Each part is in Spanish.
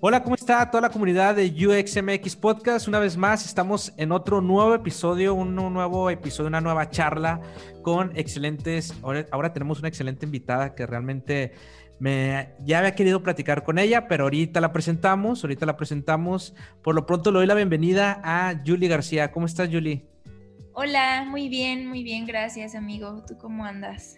Hola, ¿cómo está toda la comunidad de UXMX Podcast? Una vez más, estamos en otro nuevo episodio, un nuevo episodio, una nueva charla con excelentes. Ahora, tenemos una excelente invitada que realmente me ya había querido platicar con ella, pero ahorita la presentamos, ahorita la presentamos. Por lo pronto le doy la bienvenida a Julie García. ¿Cómo estás, Julie? Hola, muy bien, muy bien, gracias, amigo. ¿Tú cómo andas?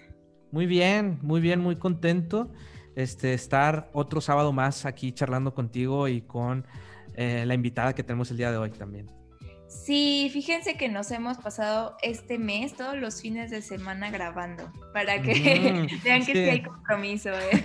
Muy bien, muy bien, muy contento este, estar otro sábado más aquí charlando contigo y con eh, la invitada que tenemos el día de hoy también. Sí, fíjense que nos hemos pasado este mes todos los fines de semana grabando para que vean que sí. hay compromiso. ¿eh?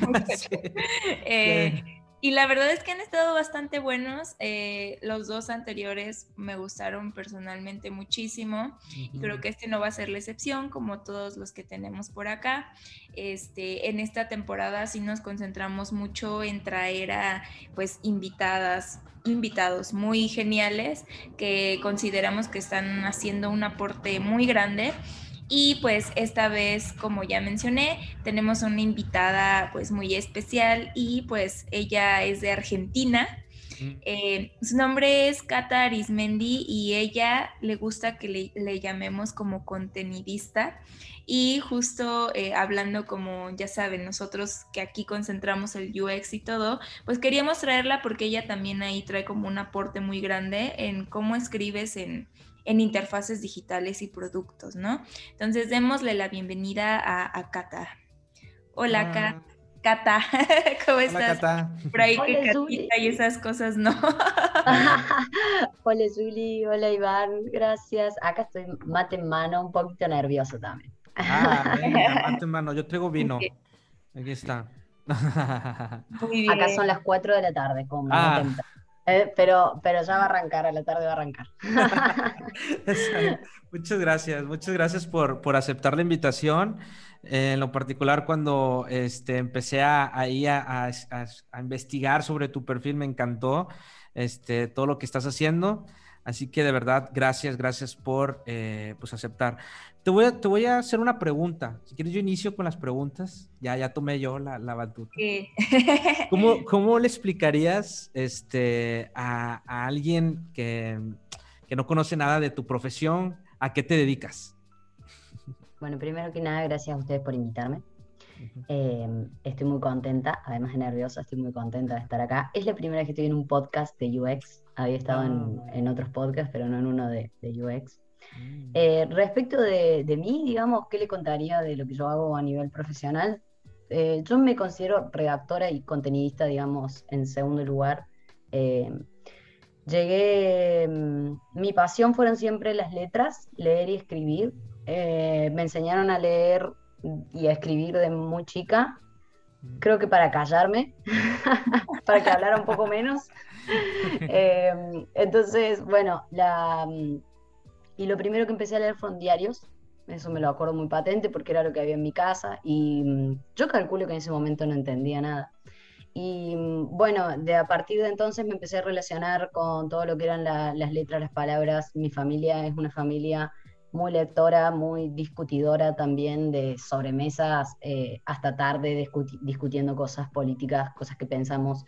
eh y la verdad es que han estado bastante buenos. Eh, los dos anteriores me gustaron personalmente muchísimo y creo que este no va a ser la excepción, como todos los que tenemos por acá. Este, en esta temporada sí nos concentramos mucho en traer a pues invitadas, invitados muy geniales que consideramos que están haciendo un aporte muy grande y pues esta vez, como ya mencioné, tenemos una invitada pues muy especial y pues ella es de Argentina. Eh, su nombre es Cata Arismendi y ella le gusta que le, llamemos como contenidista. Y justo eh, hablando como ya saben, nosotros que aquí concentramos el UX y todo, pues queríamos traerla porque ella también ahí trae como un aporte muy grande en cómo escribes en, en interfaces digitales y productos, ¿no? Entonces, démosle la bienvenida a, a Cata. Hola, ah. Cata. ¿Cómo Hola, estás? Cata. Por ahí que Catita y esas cosas, ¿no? hola, Juli. Hola, Iván. Gracias. Acá estoy mate en mano, un poquito nervioso también. Ah, venga, mate en mano. Yo traigo vino. Aquí está. Acá son las 4 de la tarde, como ah. Eh, pero, pero ya va a arrancar, a la tarde va a arrancar. muchas gracias, muchas gracias por, por aceptar la invitación. Eh, en lo particular, cuando este, empecé a, a, a, investigar sobre tu perfil, me encantó este, todo lo que estás haciendo. Así que de verdad, gracias, gracias por eh, pues aceptar. Te voy, a, te voy a hacer una pregunta. Si quieres, yo inicio con las preguntas. Ya, ya tomé yo la, la batuta. ¿Cómo, ¿Cómo, le explicarías este, a, a alguien que, que, no conoce nada de tu profesión, a qué te dedicas? Bueno, primero que nada, gracias a ustedes por invitarme. Em, estoy muy contenta, además de nerviosa, estoy muy contenta de estar acá. Es la primera vez que estoy en un podcast de UX. Había estado en, ah. en, otros podcasts, pero no en uno de, de UX. Mm. Eh, respecto de, de, mí, digamos, ¿qué le contaría de lo que yo hago a nivel profesional? Eh, yo me considero redactora y contenidista, digamos, en segundo lugar. Eh, llegué, mm, mi pasión fueron siempre las letras, leer y escribir. me enseñaron a leer y a escribir de muy chica, mm. creo que para callarme, para que hablara un poco menos. Em, entonces, bueno, la, mm, y lo primero que empecé a leer fueron diarios, eso me lo acuerdo muy patente porque era lo que había en mi casa y mm, yo calculo que en ese momento no entendía nada. Y bueno, de a partir de entonces me empecé a relacionar con todo lo que eran las letras, las palabras. Mi familia es una familia muy lectora, muy discutidora también de sobremesas eh, hasta tarde discutiendo cosas políticas, cosas que pensamos.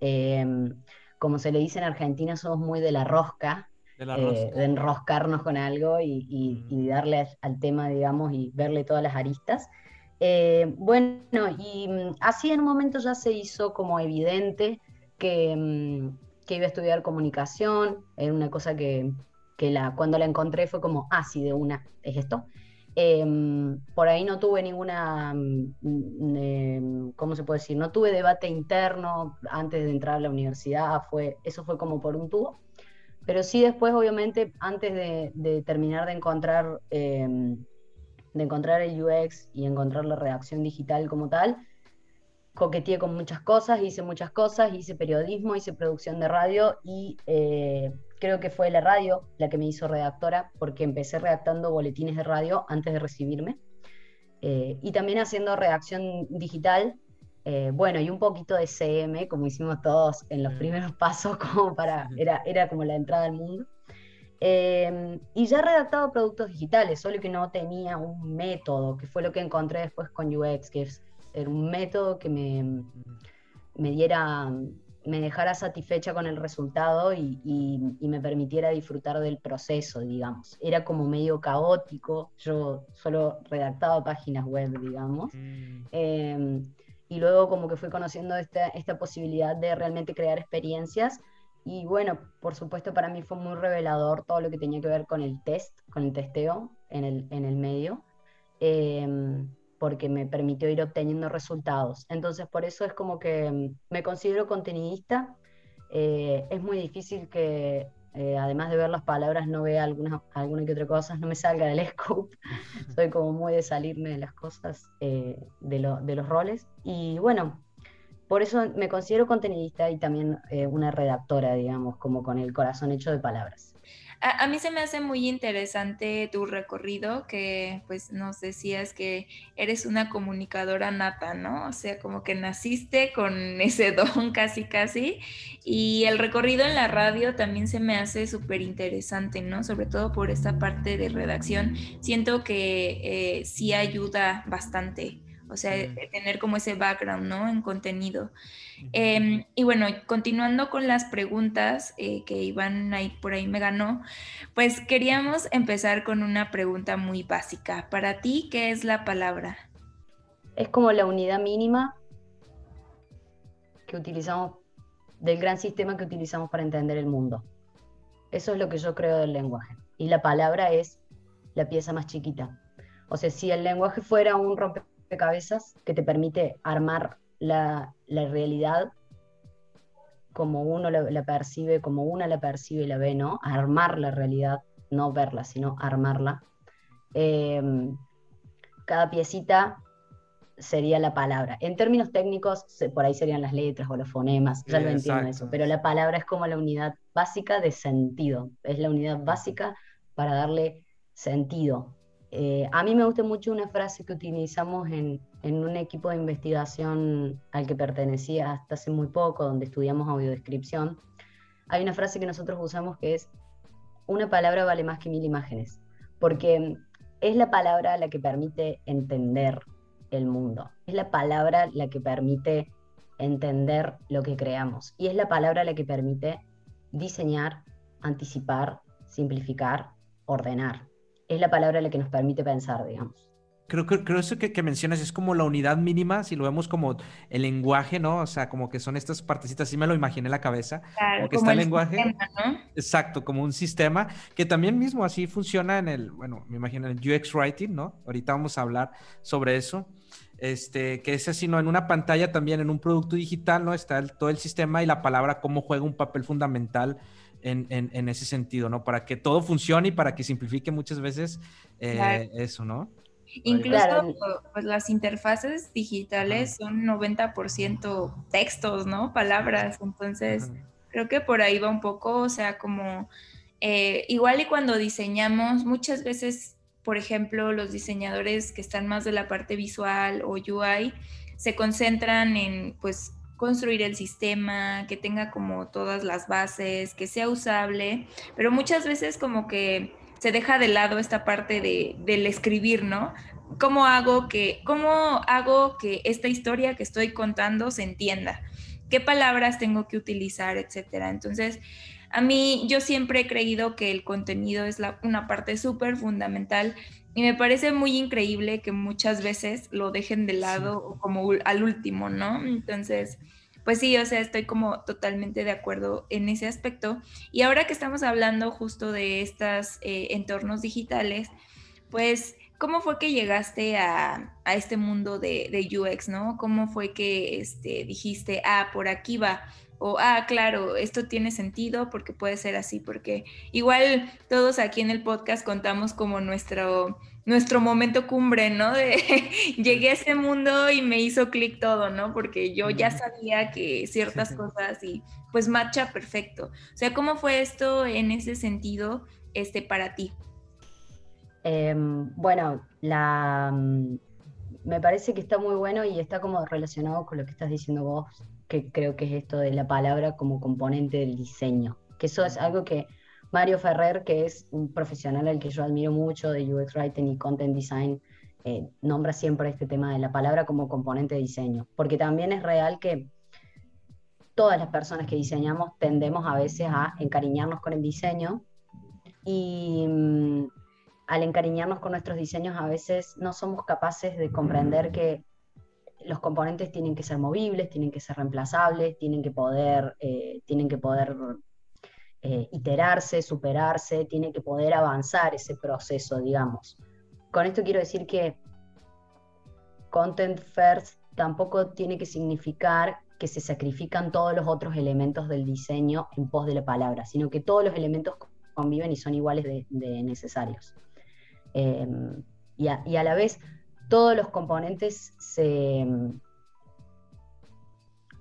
Em, como se le dice en Argentina, somos muy de la rosca, de, eh, enroscarnos con algo y, mm. darle al tema, digamos, y verle todas las aristas. Eh, bueno, y mm, así en un momento ya se hizo como evidente que, mm, que iba a estudiar comunicación, era una cosa que, la, cuando la encontré fue como, ah, sí, de una, es esto. Em, por ahí no tuve ninguna, em, ¿cómo se puede decir? No tuve debate interno antes de entrar a la universidad, fue, eso fue como por un tubo. Pero sí después, obviamente, antes de, terminar de encontrar, em, de encontrar el UX y encontrar la redacción digital como tal, coqueteé con muchas cosas, hice muchas cosas, hice periodismo, hice producción de radio y eh, creo que fue la radio la que me hizo redactora porque empecé redactando boletines de radio antes de recibirme eh, y también haciendo redacción digital. Eh, bueno, y un poquito de CM, como hicimos todos en los primeros pasos, como para, era, era como la entrada al mundo. Em, y ya he redactado productos digitales, solo que no tenía un método, que fue lo que encontré después con UX, que es era un método que me, me diera me dejara satisfecha con el resultado y, me permitiera disfrutar del proceso, digamos. Era como medio caótico, yo solo redactaba páginas web, digamos. Mm. Em, y luego como que fui conociendo esta, esta posibilidad de realmente crear experiencias. Y bueno, por supuesto para mí fue muy revelador todo lo que tenía que ver con el test, con el testeo en el, en el medio. Em, porque me permitió ir obteniendo resultados. Entonces, por eso es como que mm, me considero contenidista. Eh, es muy difícil que, eh, además de ver las palabras, no vea alguna, alguna que otra cosa, no me salga del scope. Soy como muy de salirme de las cosas, eh, de, de, los roles. Y bueno, por eso me considero contenidista y también una redactora, digamos, como con el corazón hecho de palabras. A, mí se me hace muy interesante tu recorrido, que pues nos decías que eres una comunicadora nata, ¿no? O sea, como que naciste con ese don casi, casi. Y el recorrido en la radio también se me hace súper interesante, ¿no? Sobre todo por esta parte de redacción. Siento que eh, sí ayuda bastante o sea, tener como ese background, ¿no? En contenido. Em, y bueno, continuando con las preguntas eh, que Iván ahí por ahí me ganó, pues queríamos empezar con una pregunta muy básica. Para ti, ¿qué es la palabra? Es como la unidad mínima que utilizamos, del gran sistema que utilizamos para entender el mundo. Eso es lo que yo creo del lenguaje. Y la palabra es la pieza más chiquita. O sea, si el lenguaje fuera un rompe cabezas que te permite armar la, realidad como uno la, percibe, como una la percibe y la ve, ¿no? Armar la realidad, no verla, sino armarla. Em, cada piecita sería la palabra. En términos técnicos, por ahí serían las letras o los fonemas, ya lo entiendo eso, pero la palabra es como la unidad básica de sentido, es la unidad básica para darle sentido eh, a mí me gusta mucho una frase que utilizamos en, un equipo de investigación al que pertenecía hasta hace muy poco, donde estudiamos audiodescripción. Hay una frase que nosotros usamos que es, una palabra vale más que mil imágenes, porque es la palabra la que permite entender el mundo, es la palabra la que permite entender lo que creamos. Y es la palabra la que permite diseñar, anticipar, simplificar, ordenar es la palabra la que nos permite pensar, digamos. Creo que creo eso que, mencionas es como la unidad mínima, si lo vemos como el lenguaje, ¿no? O sea, como que son estas partecitas, sí me lo imaginé en la cabeza. Claro, como está el, lenguaje. ¿no? Exacto, como un sistema que también mismo así funciona en el, bueno, me imagino en el UX Writing, ¿no? Ahorita vamos a hablar sobre eso. Este, que es así, ¿no? En una pantalla también, en un producto digital, ¿no? Está todo el sistema y la palabra cómo juega un papel fundamental en, ese sentido, ¿no? Para que todo funcione y para que simplifique muchas veces eh, eso, ¿no? Incluso pues, las interfaces digitales son 90% textos, ¿no? Palabras. Entonces, creo que por ahí va un poco, o sea, como eh, igual y cuando diseñamos, muchas veces, por ejemplo, los diseñadores que están más de la parte visual o UI, se concentran en, pues, construir el sistema, que tenga como todas las bases, que sea usable, pero muchas veces como que se deja de lado esta parte de, del escribir, ¿no? ¿Cómo hago, que, ¿Cómo hago que esta historia que estoy contando se entienda? ¿Qué palabras tengo que utilizar, etcétera? Entonces, a mí yo siempre he creído que el contenido es una parte súper fundamental y me parece muy increíble que muchas veces lo dejen de lado como al último, ¿no? Entonces, pues sí, o sea, estoy como totalmente de acuerdo en ese aspecto. Y ahora que estamos hablando justo de estos eh, entornos digitales, pues, ¿cómo fue que llegaste a, este mundo de, de, UX, no? ¿Cómo fue que este, dijiste, ah, por aquí va? O, ah, claro, esto tiene sentido porque puede ser así, porque igual todos aquí en el podcast contamos como nuestro, nuestro momento cumbre, ¿no? De llegué a ese mundo y me hizo clic todo, ¿no? Porque yo ya sabía que ciertas cosas y pues marcha perfecto. O sea, ¿cómo fue esto en ese sentido este, para ti? Em, bueno, la, mm, me parece que está muy bueno y está como relacionado con lo que estás diciendo vos que creo que es esto de la palabra como componente del diseño, que eso es algo que Mario Ferrer, que es un profesional al que yo admiro mucho de UX Writing y Content Design, eh, nombra siempre este tema de la palabra como componente de diseño, porque también es real que todas las personas que diseñamos tendemos a veces a encariñarnos con el diseño y mm, al encariñarnos con nuestros diseños a veces no somos capaces de comprender que los componentes tienen que ser movibles, tienen que ser reemplazables, tienen que poder, eh, tienen que poder eh, iterarse, superarse, tiene que poder avanzar ese proceso, digamos. Con esto quiero decir que content first tampoco tiene que significar que se sacrifican todos los otros elementos del diseño en pos de la palabra, sino que todos los elementos conviven y son iguales de, necesarios. Em, y, a, la vez, todos los componentes se,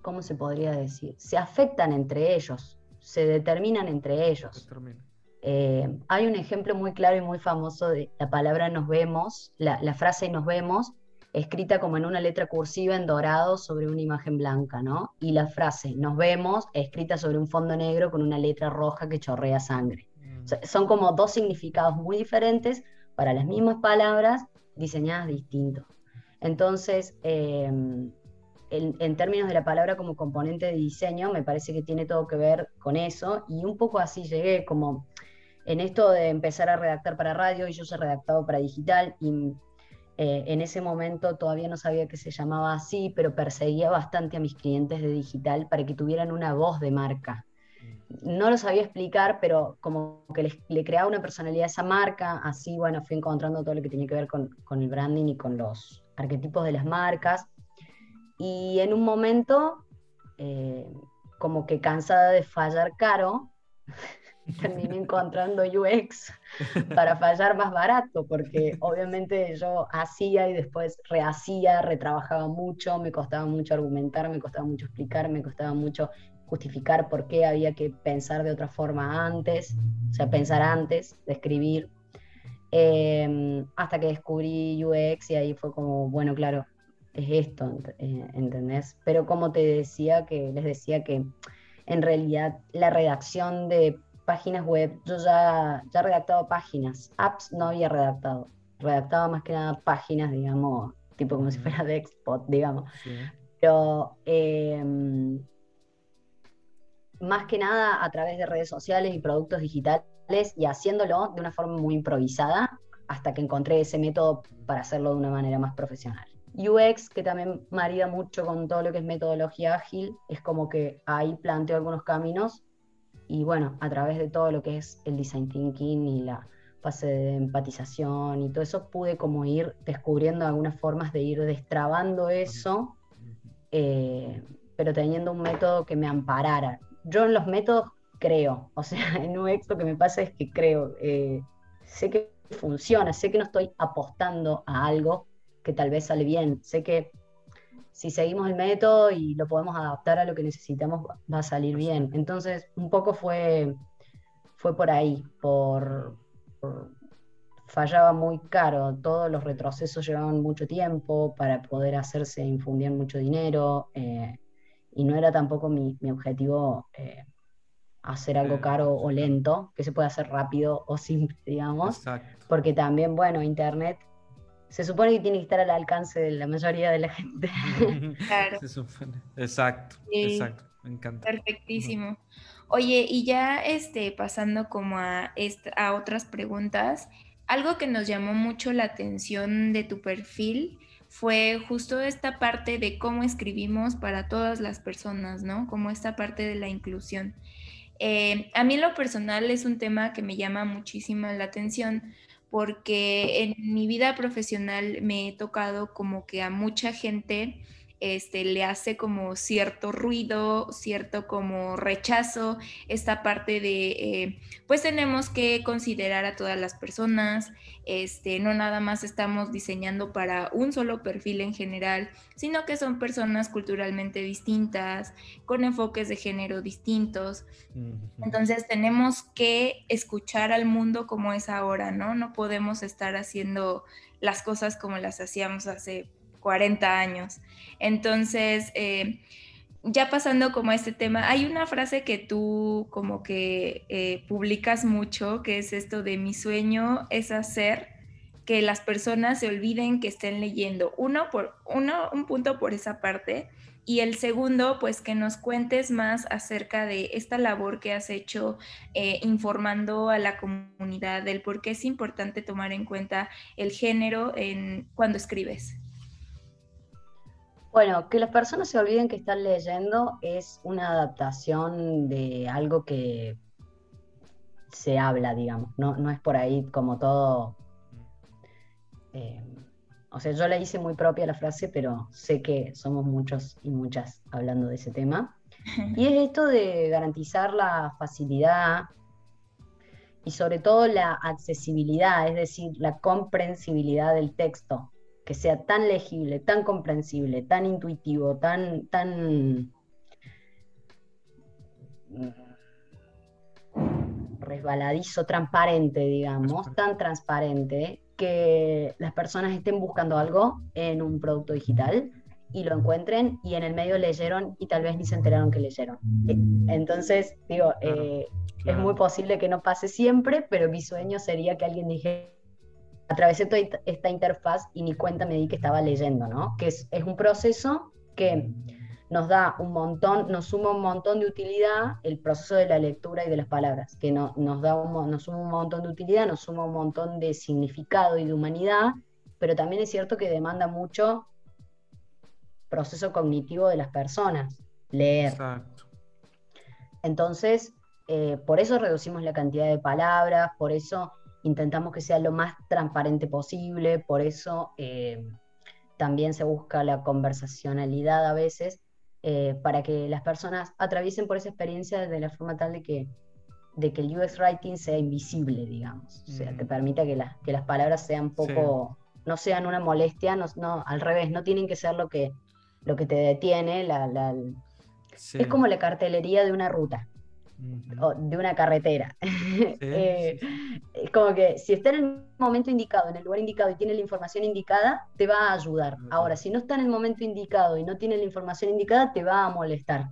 ¿cómo se podría decir? Se afectan entre ellos, se determinan entre ellos. Eh, hay un ejemplo muy claro y muy famoso de la palabra nos vemos, la, la frase nos vemos, escrita como en una letra cursiva en dorado sobre una imagen blanca, ¿no? Y la frase, nos vemos, escrita sobre un fondo negro con una letra roja que chorrea sangre. Mm. son como dos significados muy diferentes para las mismas palabras diseñadas distintos. Entonces, em, en, términos de la palabra como componente de diseño, me parece que tiene todo que ver con eso y un poco así llegué como en esto de empezar a redactar para radio y yo he redactado para digital y eh, en ese momento todavía no sabía que se llamaba así, pero perseguía bastante a mis clientes de digital para que tuvieran una voz de marca. No lo sabía explicar, pero como que le creaba una personalidad a esa marca, así, bueno, fui encontrando todo lo que tenía que ver con, el branding y con los arquetipos de las marcas. Y en un momento, eh, como que cansada de fallar caro, terminé encontrando UX para fallar más barato, porque obviamente yo hacía y después rehacía, retrabajaba mucho, me costaba mucho argumentar, me costaba mucho explicar, me costaba mucho justificar por qué había que pensar de otra forma antes, o sea, pensar antes de escribir, em, hasta que descubrí UX y ahí fue como, bueno, claro, es esto, eh, ¿entendés? Pero como te decía, que les decía que en realidad la redacción de páginas web, yo ya, ya redactado páginas, apps no había redactado, redactaba más que nada páginas, digamos, tipo como si fuera de Expot, digamos. Pero em, más que nada a través de redes sociales y productos digitales y haciéndolo de una forma muy improvisada hasta que encontré ese método para hacerlo de una manera más profesional. UX, que también marida mucho con todo lo que es metodología ágil, es como que ahí planteo algunos caminos y bueno, a través de todo lo que es el design thinking y la fase de empatización y todo eso, pude como ir descubriendo algunas formas de ir destrabando eso, eh, pero teniendo un método que me amparara. Yo en los métodos creo, o sea, en UX lo que me pasa es que creo, eh, sé que funciona, sé que no estoy apostando a algo que tal vez sale bien, sé que si seguimos el método y lo podemos adaptar a lo que necesitamos, va a salir bien. Entonces, un poco fue, fue por ahí, por, fallaba muy caro, todos los retrocesos llevaban mucho tiempo para poder hacerse, infundían mucho dinero, eh, y no era tampoco mi, objetivo eh, hacer algo caro o lento, que se puede hacer rápido o simple, digamos, porque también, bueno, Internet se supone que tiene que estar al alcance de la mayoría de la gente. Claro. Se supone. Exacto, exacto. Me encanta. Perfectísimo. Oye, y ya este, pasando como a, a otras preguntas, algo que nos llamó mucho la atención de tu perfil fue justo esta parte de cómo escribimos para todas las personas, ¿no? Como esta parte de la inclusión. Eh, a mí lo personal es un tema que me llama muchísimo la atención porque en mi vida profesional me he tocado como que a mucha gente este, le hace como cierto ruido, cierto como rechazo, esta parte de, eh, pues tenemos que considerar a todas las personas, este, no nada más estamos diseñando para un solo perfil en general, sino que son personas culturalmente distintas, con enfoques de género distintos. Entonces tenemos que escuchar al mundo como es ahora, ¿no? No podemos estar haciendo las cosas como las hacíamos hace 40 años. Entonces, eh, ya pasando como a este tema, hay una frase que tú como que eh, publicas mucho, que es esto de mi sueño es hacer que las personas se olviden que estén leyendo. Uno, por, uno, un punto por esa parte. Y el segundo, pues que nos cuentes más acerca de esta labor que has hecho eh, informando a la comunidad del por qué es importante tomar en cuenta el género en, cuando escribes. Bueno, que las personas se olviden que están leyendo es una adaptación de algo que se habla, digamos. No, no es por ahí como todo eh, o sea, yo la hice muy propia la frase, pero sé que somos muchos y muchas hablando de ese tema. Y es esto de garantizar la facilidad y sobre todo la accesibilidad, es decir, la comprensibilidad del texto, que sea tan legible, tan comprensible, tan intuitivo, tan, tan resbaladizo, transparente, digamos, tan transparente, que las personas estén buscando algo en un producto digital y lo encuentren y en el medio leyeron y tal vez ni se enteraron que leyeron. Eh, entonces, digo, eh, es muy posible que no pase siempre, pero mi sueño sería que alguien dijera, atravesé toda esta interfaz y ni cuenta me di que estaba leyendo, ¿no? Que es, es un proceso que nos da un montón, nos suma un montón de utilidad el proceso de la lectura y de las palabras, que no, nos, da un, nos suma un montón de utilidad, nos suma un montón de significado y de humanidad, pero también es cierto que demanda mucho proceso cognitivo de las personas, leer. Exacto. Entonces, eh, por eso reducimos la cantidad de palabras, por eso intentamos que sea lo más transparente posible, por eso eh, también se busca la conversacionalidad a veces, eh, para que las personas atraviesen por esa experiencia de la forma tal de que, de que el UX Writing sea invisible, digamos. O sea, te mm. permita que, que las palabras sean poco, no sean una molestia, no, no, al revés, no tienen que ser lo que, lo que te detiene. La, la, Es como la cartelería de una ruta de una carretera. Eh, es como que si está en el momento indicado, en el lugar indicado y tiene la información indicada, te va a ayudar. Ahora, si no está en el momento indicado y no tiene la información indicada, te va a molestar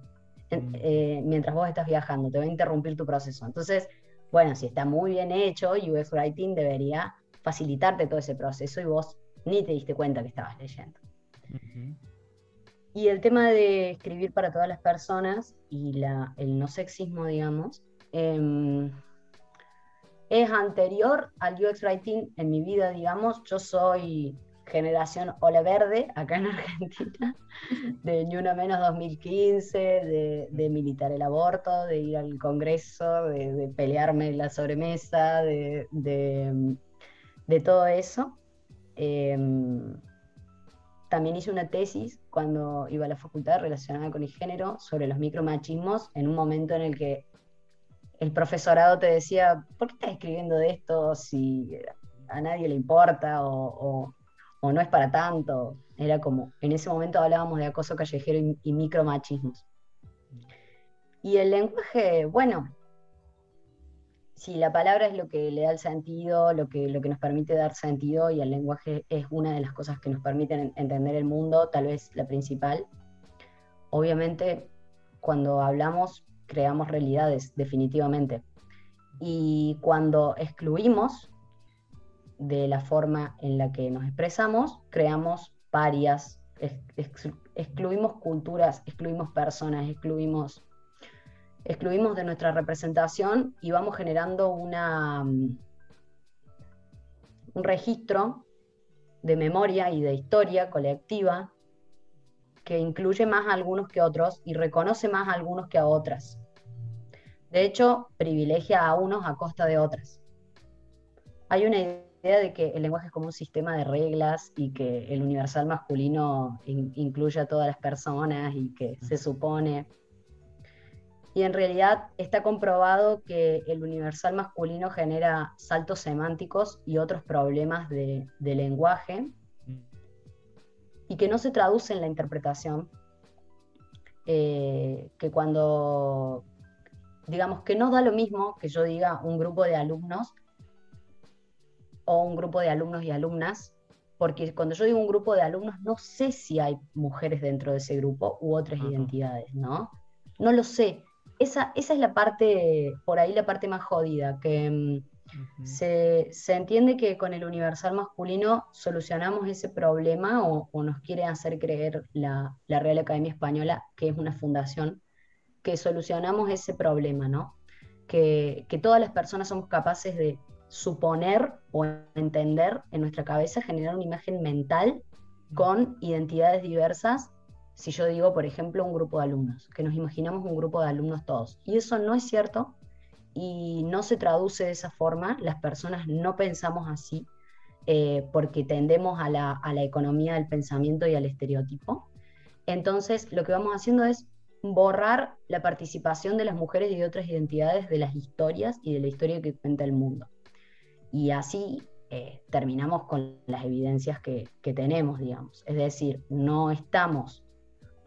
eh, mientras vos estás viajando, te va a interrumpir tu proceso. Entonces, bueno, si está muy bien hecho, UX Writing debería facilitarte todo ese proceso y vos ni te diste cuenta que estabas leyendo. Y el tema de escribir para todas las personas y la, el no sexismo, digamos, em, es anterior al UX Writing en mi vida, digamos. Yo soy generación Ole Verde, acá en Argentina, de Ni Una Menos 2015, de, de, militar el aborto, de ir al Congreso, de, pelearme en la sobremesa, de, de todo eso. Em, también hice una tesis cuando iba a la facultad relacionada con el género sobre los micromachismos en un momento en el que el profesorado te decía, ¿por qué estás escribiendo de esto si a nadie le importa o, no es para tanto? Era como, en ese momento hablábamos de acoso callejero y, y micromachismos. Y el lenguaje, bueno, si la palabra es lo que le da el sentido, lo que, lo que nos permite dar sentido y el lenguaje es una de las cosas que nos permiten entender el mundo, tal vez la principal. Obviamente, cuando hablamos, creamos realidades, definitivamente. Y cuando excluimos de la forma en la que nos expresamos, creamos parias, excluimos culturas, excluimos personas, excluimos excluimos de nuestra representación y vamos generando una, mm, un registro de memoria y de historia colectiva que incluye más a algunos que otros y reconoce más a algunos que a otras. De hecho, privilegia a unos a costa de otras. Hay una idea de que el lenguaje es como un sistema de reglas y que el universal masculino incluye a todas las personas y que se supone y en realidad está comprobado que el universal masculino genera saltos semánticos y otros problemas de, lenguaje y que no se traduce en la interpretación, eh, que cuando, digamos que no da lo mismo que yo diga un grupo de alumnos o un grupo de alumnos y alumnas, porque cuando yo digo un grupo de alumnos no sé si hay mujeres dentro de ese grupo u otras identidades, ¿no? No lo sé esa, es la parte, por ahí la parte más jodida, que, mm, se, entiende que con el universal masculino solucionamos ese problema o, nos quiere hacer creer la, Real Academia Española, que es una fundación, que solucionamos ese problema, ¿no? Que, que todas las personas somos capaces de suponer o entender en nuestra cabeza, generar una imagen mental con identidades diversas. Si yo digo, por ejemplo, un grupo de alumnos, que nos imaginamos un grupo de alumnos todos. Y eso no es cierto y no se traduce de esa forma, las personas no pensamos así, eh, porque tendemos a la, a la economía del pensamiento y al estereotipo. Entonces, lo que vamos haciendo es borrar la participación de las mujeres y de otras identidades de las historias y de la historia que cuenta el mundo. Y así eh, terminamos con las evidencias que, que, tenemos, digamos. Es decir, no estamos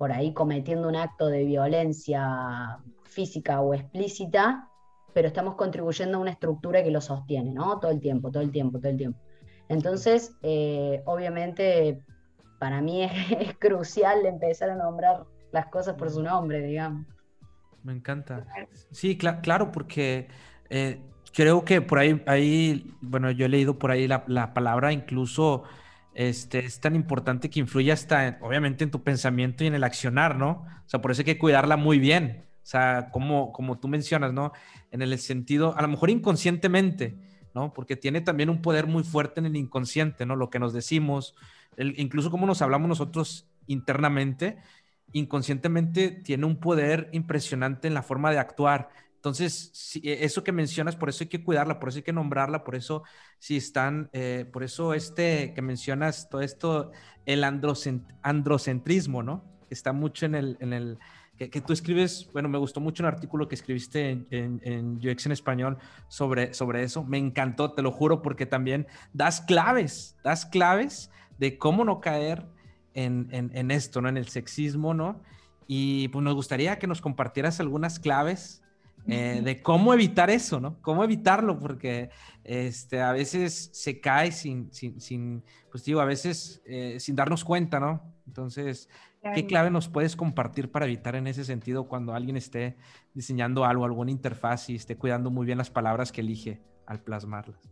por ahí cometiendo un acto de violencia física o explícita pero estamos contribuyendo a una estructura que lo sostiene, ¿no? Todo el tiempo, todo el tiempo, todo el tiempo. Entonces, eh, obviamente, para mí es, crucial empezar a nombrar las cosas por su nombre, digamos. Me encanta. Sí, claro, porque eh, creo que por ahí, ahí, bueno, yo he leído por ahí la, la palabra incluso este, es tan importante que influye hasta, obviamente, en tu pensamiento y en el accionar, ¿no? O sea, por eso hay que cuidarla muy bien. O sea, como, como tú mencionas, ¿no? En el sentido, a lo mejor inconscientemente, ¿no? Porque tiene también un poder muy fuerte en el inconsciente, ¿no? Lo que nos decimos, incluso como nos hablamos nosotros internamente, inconscientemente tiene un poder impresionante en la forma de actuar. Entonces, e, eso que mencionas, por eso hay que cuidarla, por eso hay que nombrarla, por eso si están, eh, por eso este que mencionas, todo esto, el androcentrismo, ¿no? Está mucho en el, en el, que, tú escribes, bueno, me gustó mucho un artículo que escribiste en, en, UX en español sobre, sobre eso. Me encantó, te lo juro, porque también das claves, das claves de cómo no caer en, en esto, ¿no? En el sexismo, ¿no? Y pues nos gustaría que nos compartieras algunas claves eh, de cómo evitar eso, ¿no? Cómo evitarlo, porque este, a veces se cae sin, sin, sin pues digo, a veces eh, sin darnos cuenta, ¿no? Entonces, ¿Qué clave nos puedes compartir para evitar en ese sentido cuando alguien esté diseñando algo, alguna interfaz y esté cuidando muy bien las palabras que elige al plasmarlas?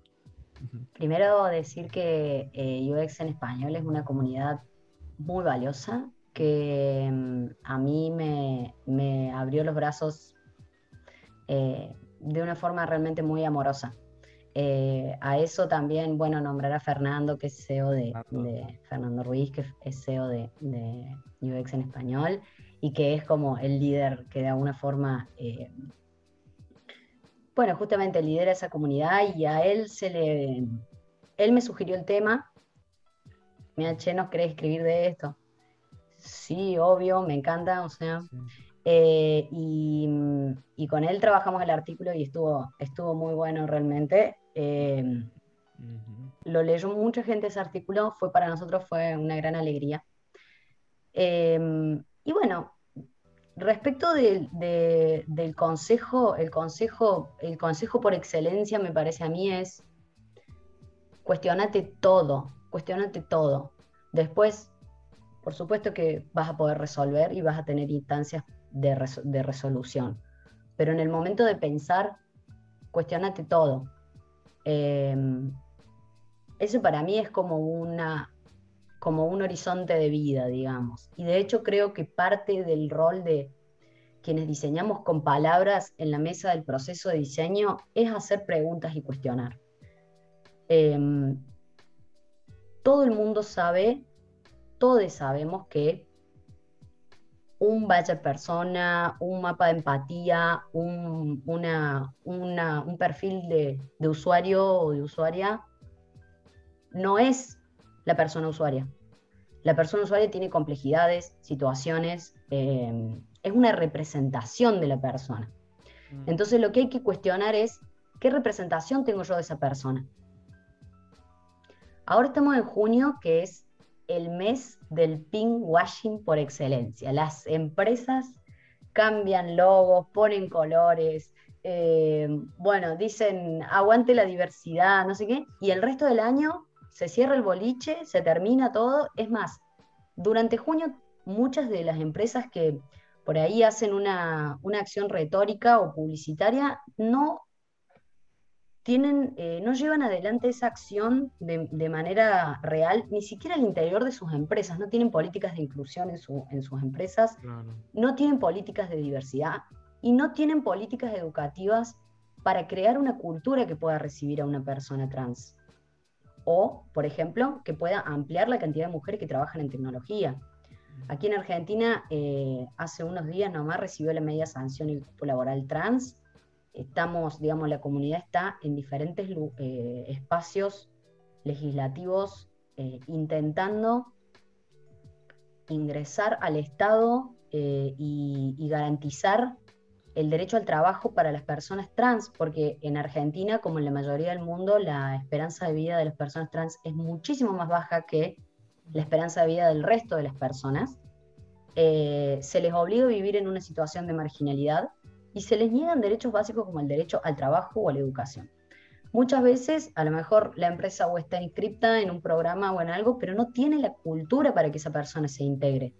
Primero decir que eh, UX en español es una comunidad muy valiosa que mm, a mí me, abrió los brazos eh, de una forma realmente muy amorosa. Eh, a eso también, bueno, nombrar a Fernando, que es CEO de, Fernando Ruiz, que es CEO de, UX en español, y que es como el líder que de alguna forma, eh, bueno, justamente lidera esa comunidad y a él se le, él me sugirió el tema, mira, che, ¿no querés escribir de esto? Sí, obvio, me encanta, o sea, eh, y, con él trabajamos el artículo y estuvo, estuvo muy bueno realmente. Eh, lo leyó mucha gente ese artículo, fue para nosotros fue una gran alegría. Eh, y bueno, respecto del consejo, el consejo, el consejo por excelencia me parece a mí es cuestionate todo, cuestionate todo. Después, por supuesto que vas a poder resolver y vas a tener instancias de, resolución. Pero en el momento de pensar, cuestionate todo. Em, eso para mí es como, una, como un horizonte de vida, digamos. Y de hecho creo que parte del rol de quienes diseñamos con palabras en la mesa del proceso de diseño es hacer preguntas y cuestionar. Em, todo el mundo sabe, todos sabemos que un vaya persona, un mapa de empatía, un, un perfil de, usuario o de usuaria, no es la persona usuaria. La persona usuaria tiene complejidades, situaciones, eh, es una representación de la persona. Mm. Entonces lo que hay que cuestionar es, ¿qué representación tengo yo de esa persona? Ahora estamos en junio, que es el mes del pink washing por excelencia. Las empresas cambian logos, ponen colores, eh, bueno, dicen aguante la diversidad, no sé qué, y el resto del año se cierra el boliche, se termina todo. Es más, durante junio muchas de las empresas que por ahí hacen una, una acción retórica o publicitaria no tienen, eh, no llevan adelante esa acción de, manera real, ni siquiera al interior de sus empresas, no tienen políticas de inclusión en, sus empresas, no tienen políticas de diversidad y no tienen políticas educativas para crear una cultura que pueda recibir a una persona trans. O, por ejemplo, que pueda ampliar la cantidad de mujeres que trabajan en tecnología. Aquí en Argentina, eh, hace unos días nomás recibió la media sanción el cupo laboral trans estamos, digamos, la comunidad está en diferentes eh, espacios legislativos eh, intentando ingresar al Estado eh, y, garantizar el derecho al trabajo para las personas trans, porque en Argentina, como en la mayoría del mundo, la esperanza de vida de las personas trans es muchísimo más baja que la esperanza de vida del resto de las personas. se les obliga a vivir en una situación de marginalidad y se les niegan derechos básicos como el derecho al trabajo o a la educación. Muchas veces, a lo mejor la empresa o está inscripta en un programa o en algo, pero no tiene la cultura para que esa persona se integre.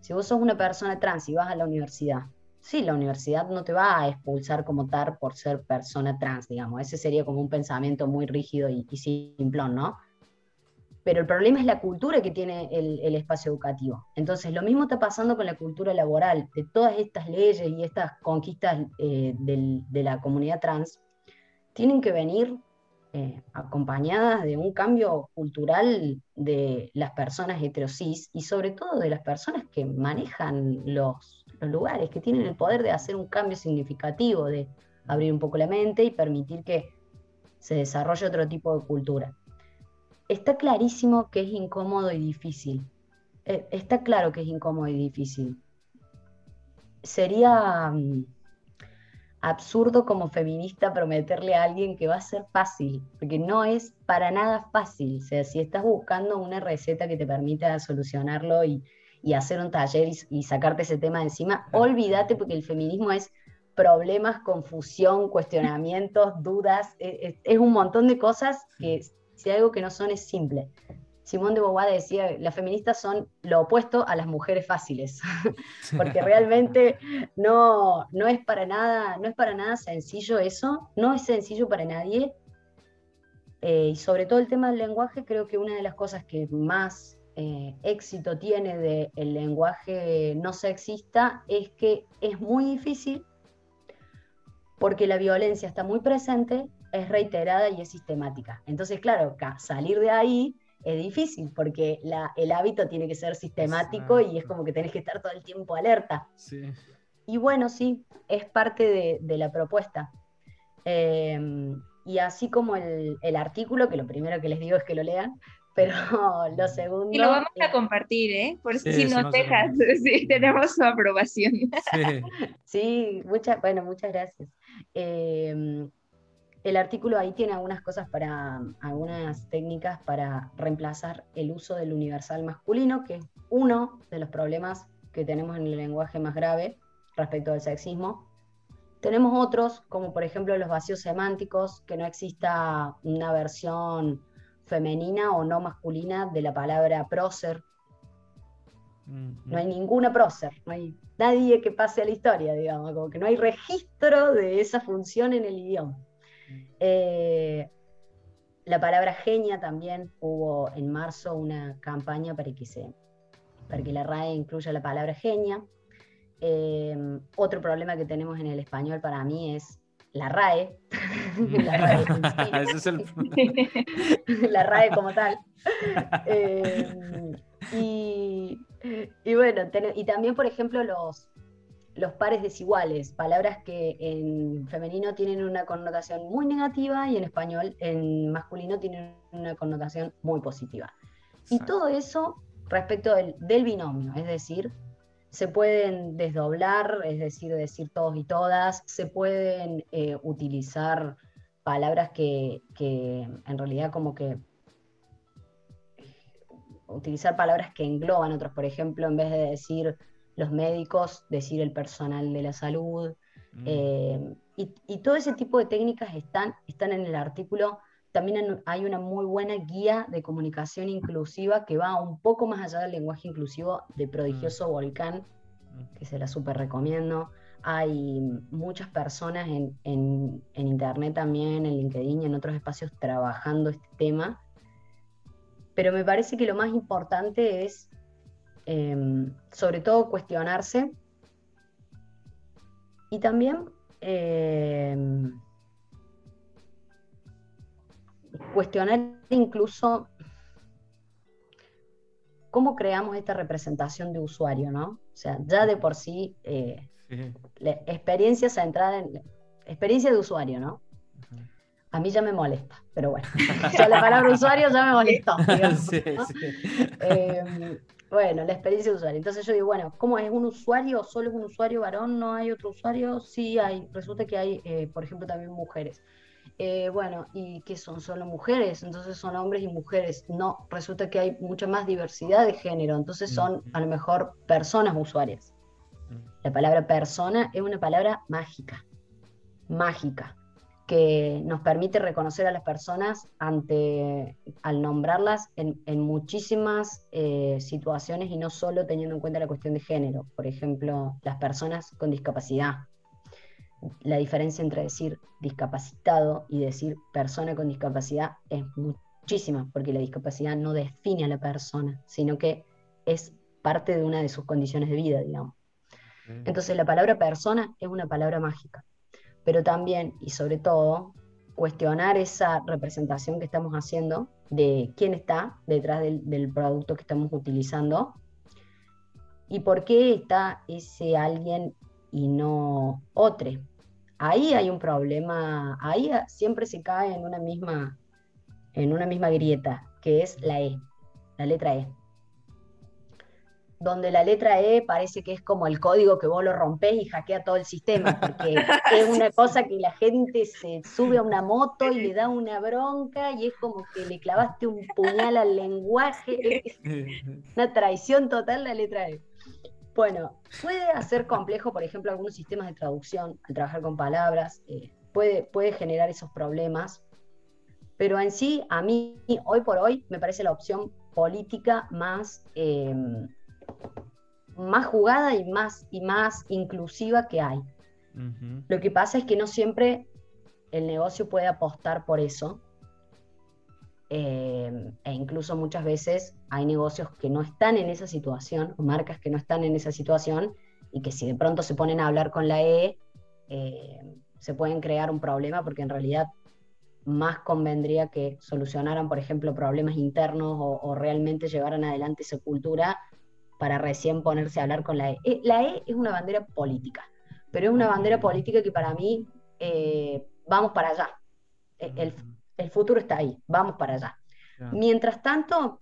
Si vos sos una persona trans y vas a la universidad, sí, la universidad no te va a expulsar como tal por ser persona trans, digamos. Ese sería como un pensamiento muy rígido y, y simplón, ¿no? Pero el problema es la cultura que tiene el, espacio educativo. Entonces, lo mismo está pasando con la cultura laboral, de todas estas leyes y estas conquistas eh, de la comunidad trans, tienen que venir eh, acompañadas de un cambio cultural de las personas heterosis y sobre todo de las personas que manejan los, los lugares, que tienen el poder de hacer un cambio significativo, de abrir un poco la mente y permitir que se desarrolle otro tipo de cultura está clarísimo que es incómodo y difícil. Eh, está claro que es incómodo y difícil. Sería mm, absurdo como feminista prometerle a alguien que va a ser fácil, porque no es para nada fácil. O sea, si estás buscando una receta que te permita solucionarlo y, hacer un taller y, sacarte ese tema de encima, olvídate porque el feminismo es problemas, confusión, cuestionamientos, dudas, es, es un montón de cosas que si algo que no son es simple. Simón de Beauvoir decía, las feministas son lo opuesto a las mujeres fáciles, porque realmente no, no, es para nada, no es para nada sencillo eso, no es sencillo para nadie. Eh, y sobre todo el tema del lenguaje, creo que una de las cosas que más eh, éxito tiene del lenguaje no sexista es que es muy difícil porque la violencia está muy presente es reiterada y es sistemática. Entonces, claro, salir de ahí es difícil porque el hábito tiene que ser sistemático y es como que tenés que estar todo el tiempo alerta. Y bueno, sí, es parte de, la propuesta. Em, y así como el, artículo, que lo primero que les digo es que lo lean, pero lo segundo... Y lo vamos a compartir, ¿eh? Por si nos dejas, sí, tenemos su aprobación. Sí, muchas, bueno, muchas gracias. Eh, el artículo ahí tiene algunas cosas para, algunas técnicas para reemplazar el uso del universal masculino, que es uno de los problemas que tenemos en el lenguaje más grave respecto al sexismo. Tenemos otros, como por ejemplo los vacíos semánticos, que no exista una versión femenina o no masculina de la palabra prócer. No hay ninguna prócer, no hay nadie que pase a la historia, digamos, como que no hay registro de esa función en el idioma. Eh, la palabra genia también hubo en marzo una campaña para que, se, para que la RAE incluya la palabra genia. Eh, otro problema que tenemos en el español para mí es la RAE. la, RAE la RAE como tal. Eh, y, y, bueno, y también, por ejemplo, los, los pares desiguales, palabras que en femenino tienen una connotación muy negativa y en español, en masculino, tienen una connotación muy positiva. Y todo eso respecto del, binomio, es decir, se pueden desdoblar, es decir, decir todos y todas, se pueden eh, utilizar palabras que, que en realidad como que utilizar palabras que engloban otros, por ejemplo, en vez de decir los médicos, decir el personal de la salud. Mm. Eh, y, todo ese tipo de técnicas están, están en el artículo. También hay una muy buena guía de comunicación inclusiva que va un poco más allá del lenguaje inclusivo de Prodigioso mm. Volcán, mm. que se la súper recomiendo. hay muchas personas en, en, Internet también, en LinkedIn y en otros espacios trabajando este tema, pero me parece que lo más importante es em, sobre todo cuestionarse y también em, cuestionar incluso cómo creamos esta representación de usuario, ¿no? O sea, ya de por sí, eh, la experiencia centrada en experiencia de usuario, ¿no? A mí ya me molesta, pero bueno, ya la palabra usuario ya me molestó. Em, bueno, la experiencia de usuario. Entonces yo digo, bueno, ¿cómo es un usuario? ¿Solo es un usuario varón? ¿No hay otro usuario? Sí hay. Resulta que hay, eh, por ejemplo, también mujeres. Eh, bueno, ¿y qué son? Solo mujeres, entonces son hombres y mujeres. No, resulta que hay mucha más diversidad de género, entonces son a lo mejor personas usuarias. Mm. La palabra persona es una palabra mágica, mágica, que nos permite reconocer a las personas ante, al nombrarlas en, muchísimas eh, situaciones y no solo teniendo en cuenta la cuestión de género. Por ejemplo, las personas con discapacidad, la diferencia entre decir discapacitado y decir persona con discapacidad es muchísima, porque la discapacidad no define a la persona, sino que es parte de una de sus condiciones de vida, digamos. Entonces la palabra persona es una palabra mágica, pero también y sobre todo cuestionar esa representación que estamos haciendo de quién está detrás del, producto que estamos utilizando y por qué está ese alguien y no otro ahí hay un problema, ahí siempre se cae en una misma, en una misma grieta, que es la E, la letra E. Donde la letra E parece que es como el código que vos lo rompés y hackea todo el sistema, porque es una cosa que la gente se sube a una moto y le da una bronca y es como que le clavaste un puñal al lenguaje, una traición total la letra E. Bueno, puede hacer complejo, por ejemplo, algunos sistemas de traducción al trabajar con palabras, eh, puede, puede generar esos problemas, pero en sí, a mí, hoy por hoy, me parece la opción política más, eh, más jugada y más, y más inclusiva que hay. Lo que pasa es que no siempre el negocio puede apostar por eso, eh, e incluso muchas veces hay negocios que no están en esa situación, o marcas que no están en esa situación, y que si de pronto se ponen a hablar con la E, eh, se pueden crear un problema porque en realidad más convendría que solucionaran, por ejemplo, problemas internos o, realmente llevaran adelante esa cultura para recién ponerse a hablar con la E. Eh, la E es una bandera política, pero es una bandera política que para mí vamos para allá. El, el futuro está ahí, vamos para allá. Mientras tanto,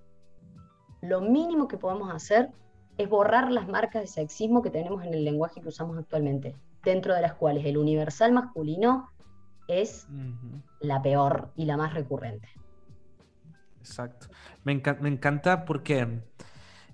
lo mínimo que podemos hacer es borrar las marcas de sexismo que tenemos en el lenguaje que usamos actualmente, dentro de las cuales el universal masculino es la peor y la más recurrente. Exacto. Me, encanta porque,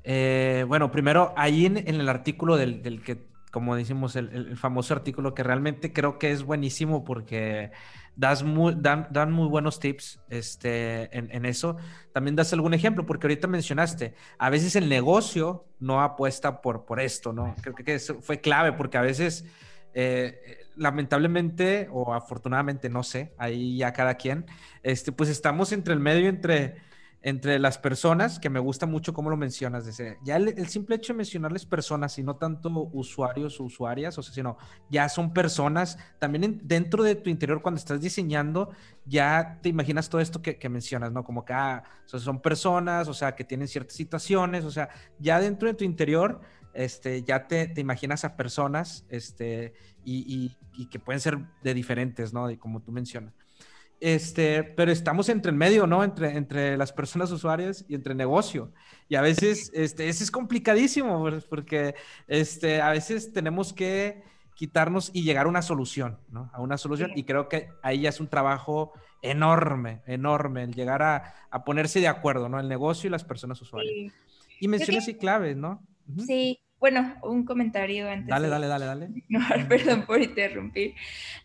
eh, bueno, primero ahí en, el artículo del, que, como decimos, el, famoso artículo que realmente creo que es buenísimo porque das dan, muy buenos tips este, en, eso. También das algún ejemplo, porque ahorita mencionaste, a veces el negocio no apuesta por, por esto, ¿no? Creo que eso fue clave, porque a veces, eh, lamentablemente, o afortunadamente, no sé, ahí ya cada quien, este, pues estamos entre el medio, entre entre las personas, que me gusta mucho cómo lo mencionas, ese, ya el, simple hecho de mencionarles personas y no tanto usuarios o usuarias, o sea, sino ya son personas, también dentro de tu interior cuando estás diseñando, ya te imaginas todo esto que, mencionas, ¿no? Como que ah, son personas, o sea, que tienen ciertas situaciones, o sea, ya dentro de tu interior, este, ya te, te imaginas a personas, este, y, y, y, que pueden ser de diferentes, ¿no? Y como tú mencionas. Este, pero estamos entre el medio, ¿no? Entre, entre las personas usuarias y entre negocio. Y a veces, este, ese es complicadísimo, porque este, a veces tenemos que quitarnos y llegar a una solución, ¿no? A una solución. Y creo que ahí ya es un trabajo enorme, enorme, el llegar a, ponerse de acuerdo, ¿no? El negocio y las personas usuarias. Y menciones y claves, ¿no? Sí, bueno, un comentario antes. Dale, dale, dale, dale. No, perdón por interrumpir.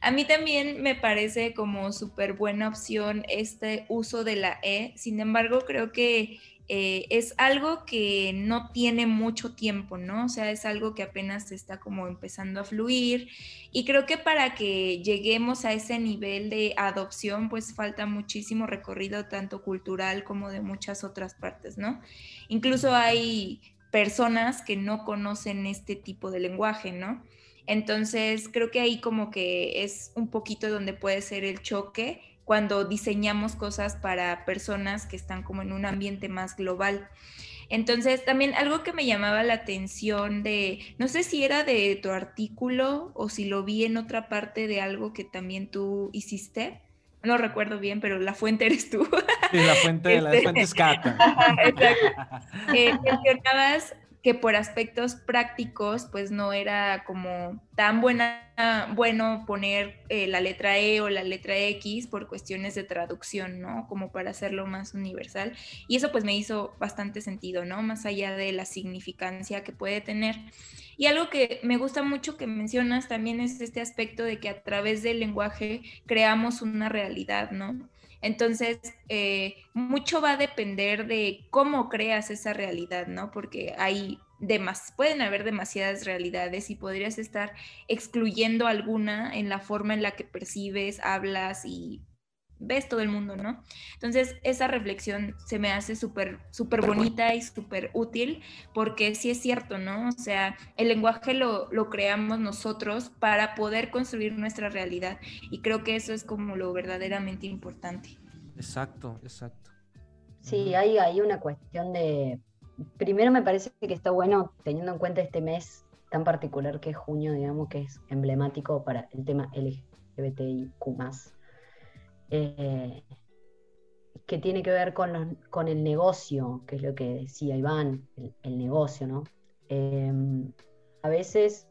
A mí también me parece como súper buena opción este uso de la E. Sin embargo, creo que eh, es algo que no tiene mucho tiempo, ¿no? O sea, es algo que apenas está como empezando a fluir y creo que para que lleguemos a ese nivel de adopción, pues falta muchísimo recorrido tanto cultural como de muchas otras partes, ¿no? Incluso hay personas que no conocen este tipo de lenguaje, ¿no? Entonces, creo que ahí como que es un poquito donde puede ser el choque cuando diseñamos cosas para personas que están como en un ambiente más global. Entonces, también algo que me llamaba la atención de, no sé si era de tu artículo o si lo vi en otra parte de algo que también tú hiciste, no recuerdo bien, pero la fuente eres tú. Sí, la fuente, la fuente es Cata. Exacto. Eh, mencionabas que por aspectos prácticos, pues no era como tan buena, bueno poner eh, la letra E o la letra X por cuestiones de traducción, ¿no? Como para hacerlo más universal. Y eso pues me hizo bastante sentido, ¿no? Más allá de la significancia que puede tener. Y algo que me gusta mucho que mencionas también es este aspecto de que a través del lenguaje creamos una realidad, ¿no? Entonces, eh, mucho va a depender de cómo creas esa realidad, ¿no? Porque hay demas, pueden haber demasiadas realidades y podrías estar excluyendo alguna en la forma en la que percibes, hablas y ves todo el mundo, ¿no? Entonces, esa reflexión se me hace súper, súper bonita y súper útil porque sí es cierto, ¿no? O sea, el lenguaje lo, lo, creamos nosotros para poder construir nuestra realidad y creo que eso es como lo verdaderamente importante. Exacto, exacto. Sí, hay, hay una cuestión de... Primero me parece que está bueno teniendo en cuenta este mes tan particular que es junio, digamos, que es emblemático para el tema LGBTIQ eh, que tiene que ver con, el negocio, que es lo que decía Iván, el, negocio, ¿no? Em, a veces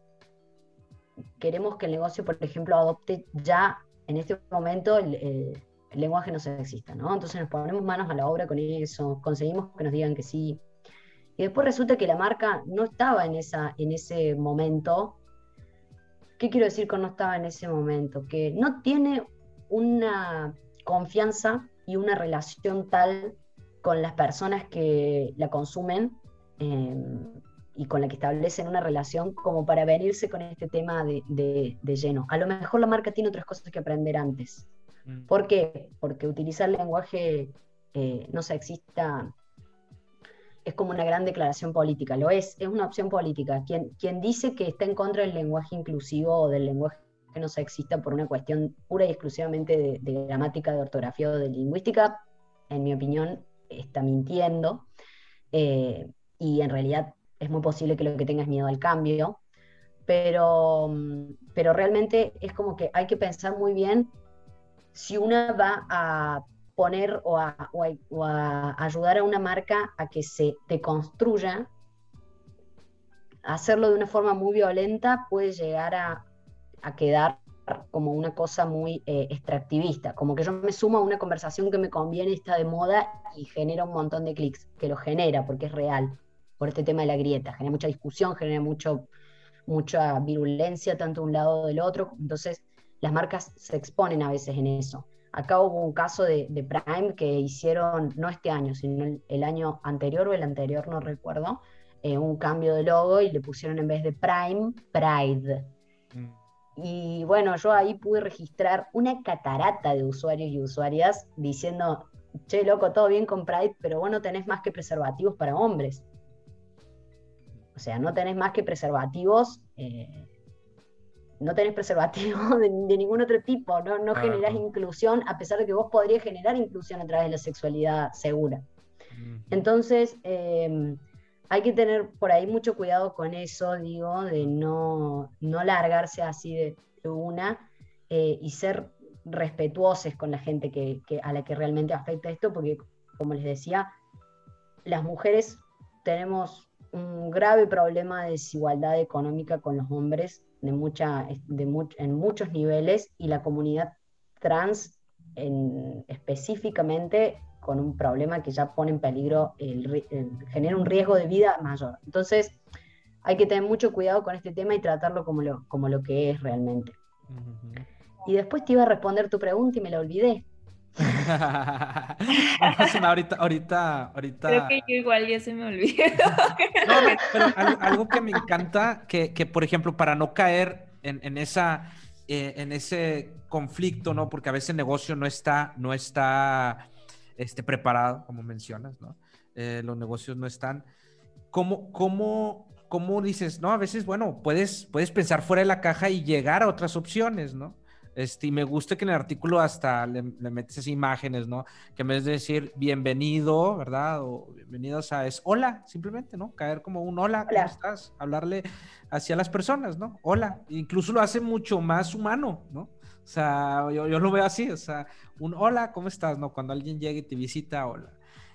queremos que el negocio, por ejemplo, adopte ya en este momento el, lenguaje no sexista, ¿no? Entonces nos ponemos manos a la obra con eso, conseguimos que nos digan que sí. Y después resulta que la marca no estaba en, esa, en ese momento. ¿Qué quiero decir con no estaba en ese momento? Que no tiene una confianza y una relación tal con las personas que la consumen em, y con la que establecen una relación como para venirse con este tema de, lleno. A lo mejor la marca tiene otras cosas que aprender antes. Mm. ¿Por qué? Porque utilizar lenguaje eh, no sexista es como una gran declaración política, lo es, es una opción política. Quien, quien dice que está en contra del lenguaje inclusivo o del lenguaje no sexista por una cuestión pura y exclusivamente de, gramática, de ortografía o de lingüística, en mi opinión, está mintiendo. Eh, y en realidad es muy posible que lo que tenga es miedo al cambio. Pero, pero realmente es como que hay que pensar muy bien si una va a poner o a, o a ayudar a una marca a que se deconstruya hacerlo de una forma muy violenta puede llegar a, a quedar como una cosa muy eh, extractivista, como que yo me sumo a una conversación que me conviene, está de moda y genera un montón de clics, que lo genera porque es real, por este tema de la grieta, genera mucha discusión, genera mucho, mucha virulencia tanto de un lado del otro, entonces las marcas se exponen a veces en eso. Acá hubo un caso de, Prime que hicieron, no este año, sino el, año anterior o el anterior, no recuerdo, eh, un cambio de logo y le pusieron en vez de Prime, Pride. Mm. Y bueno, yo ahí pude registrar una catarata de usuarios y usuarias diciendo, che, loco, todo bien con Pride, pero vos no tenés más que preservativos para hombres. O sea, no tenés más que preservativos, eh, no tenés preservativos de, ningún otro tipo, no, no generás inclusión, a pesar de que vos podrías generar inclusión a través de la sexualidad segura. Entonces, eh, hay que tener por ahí mucho cuidado con eso, digo, de no, no largarse así de, una eh, y ser respetuosos con la gente que, a la que realmente afecta esto, porque como les decía, las mujeres tenemos un grave problema de desigualdad económica con los hombres en muchos niveles y la comunidad trans en, específicamente con un problema que ya pone en peligro, el, genera un riesgo de vida mayor. Entonces, hay que tener mucho cuidado con este tema y tratarlo como lo, como lo que es realmente. Y después te iba a responder tu pregunta y me la olvidé. ahorita, ahorita, ahorita. Creo que yo igual ya se me olvidó. pero algo, que me encanta, que, que, por ejemplo, para no caer en, en esa, eh, en ese conflicto, ¿no? Porque a veces el negocio no está, no está este, preparado, como mencionas, ¿no? Eh, los negocios no están. ¿Cómo, cómo, cómo dices, no? A veces, bueno, puedes, puedes pensar fuera de la caja y llegar a otras opciones, ¿no? Este, y me gusta que en el artículo hasta le, metes imágenes, ¿no? Que en vez de decir bienvenido, ¿verdad? O bienvenidos a es hola, simplemente, ¿no? Caer como un hola, ¿cómo estás? Hablarle hacia las personas, ¿no? Hola. Incluso lo hace mucho más humano, ¿no? O sea, yo, yo lo veo así, o sea, un hola, ¿cómo estás? ¿No? Cuando alguien llega y te visita, hola.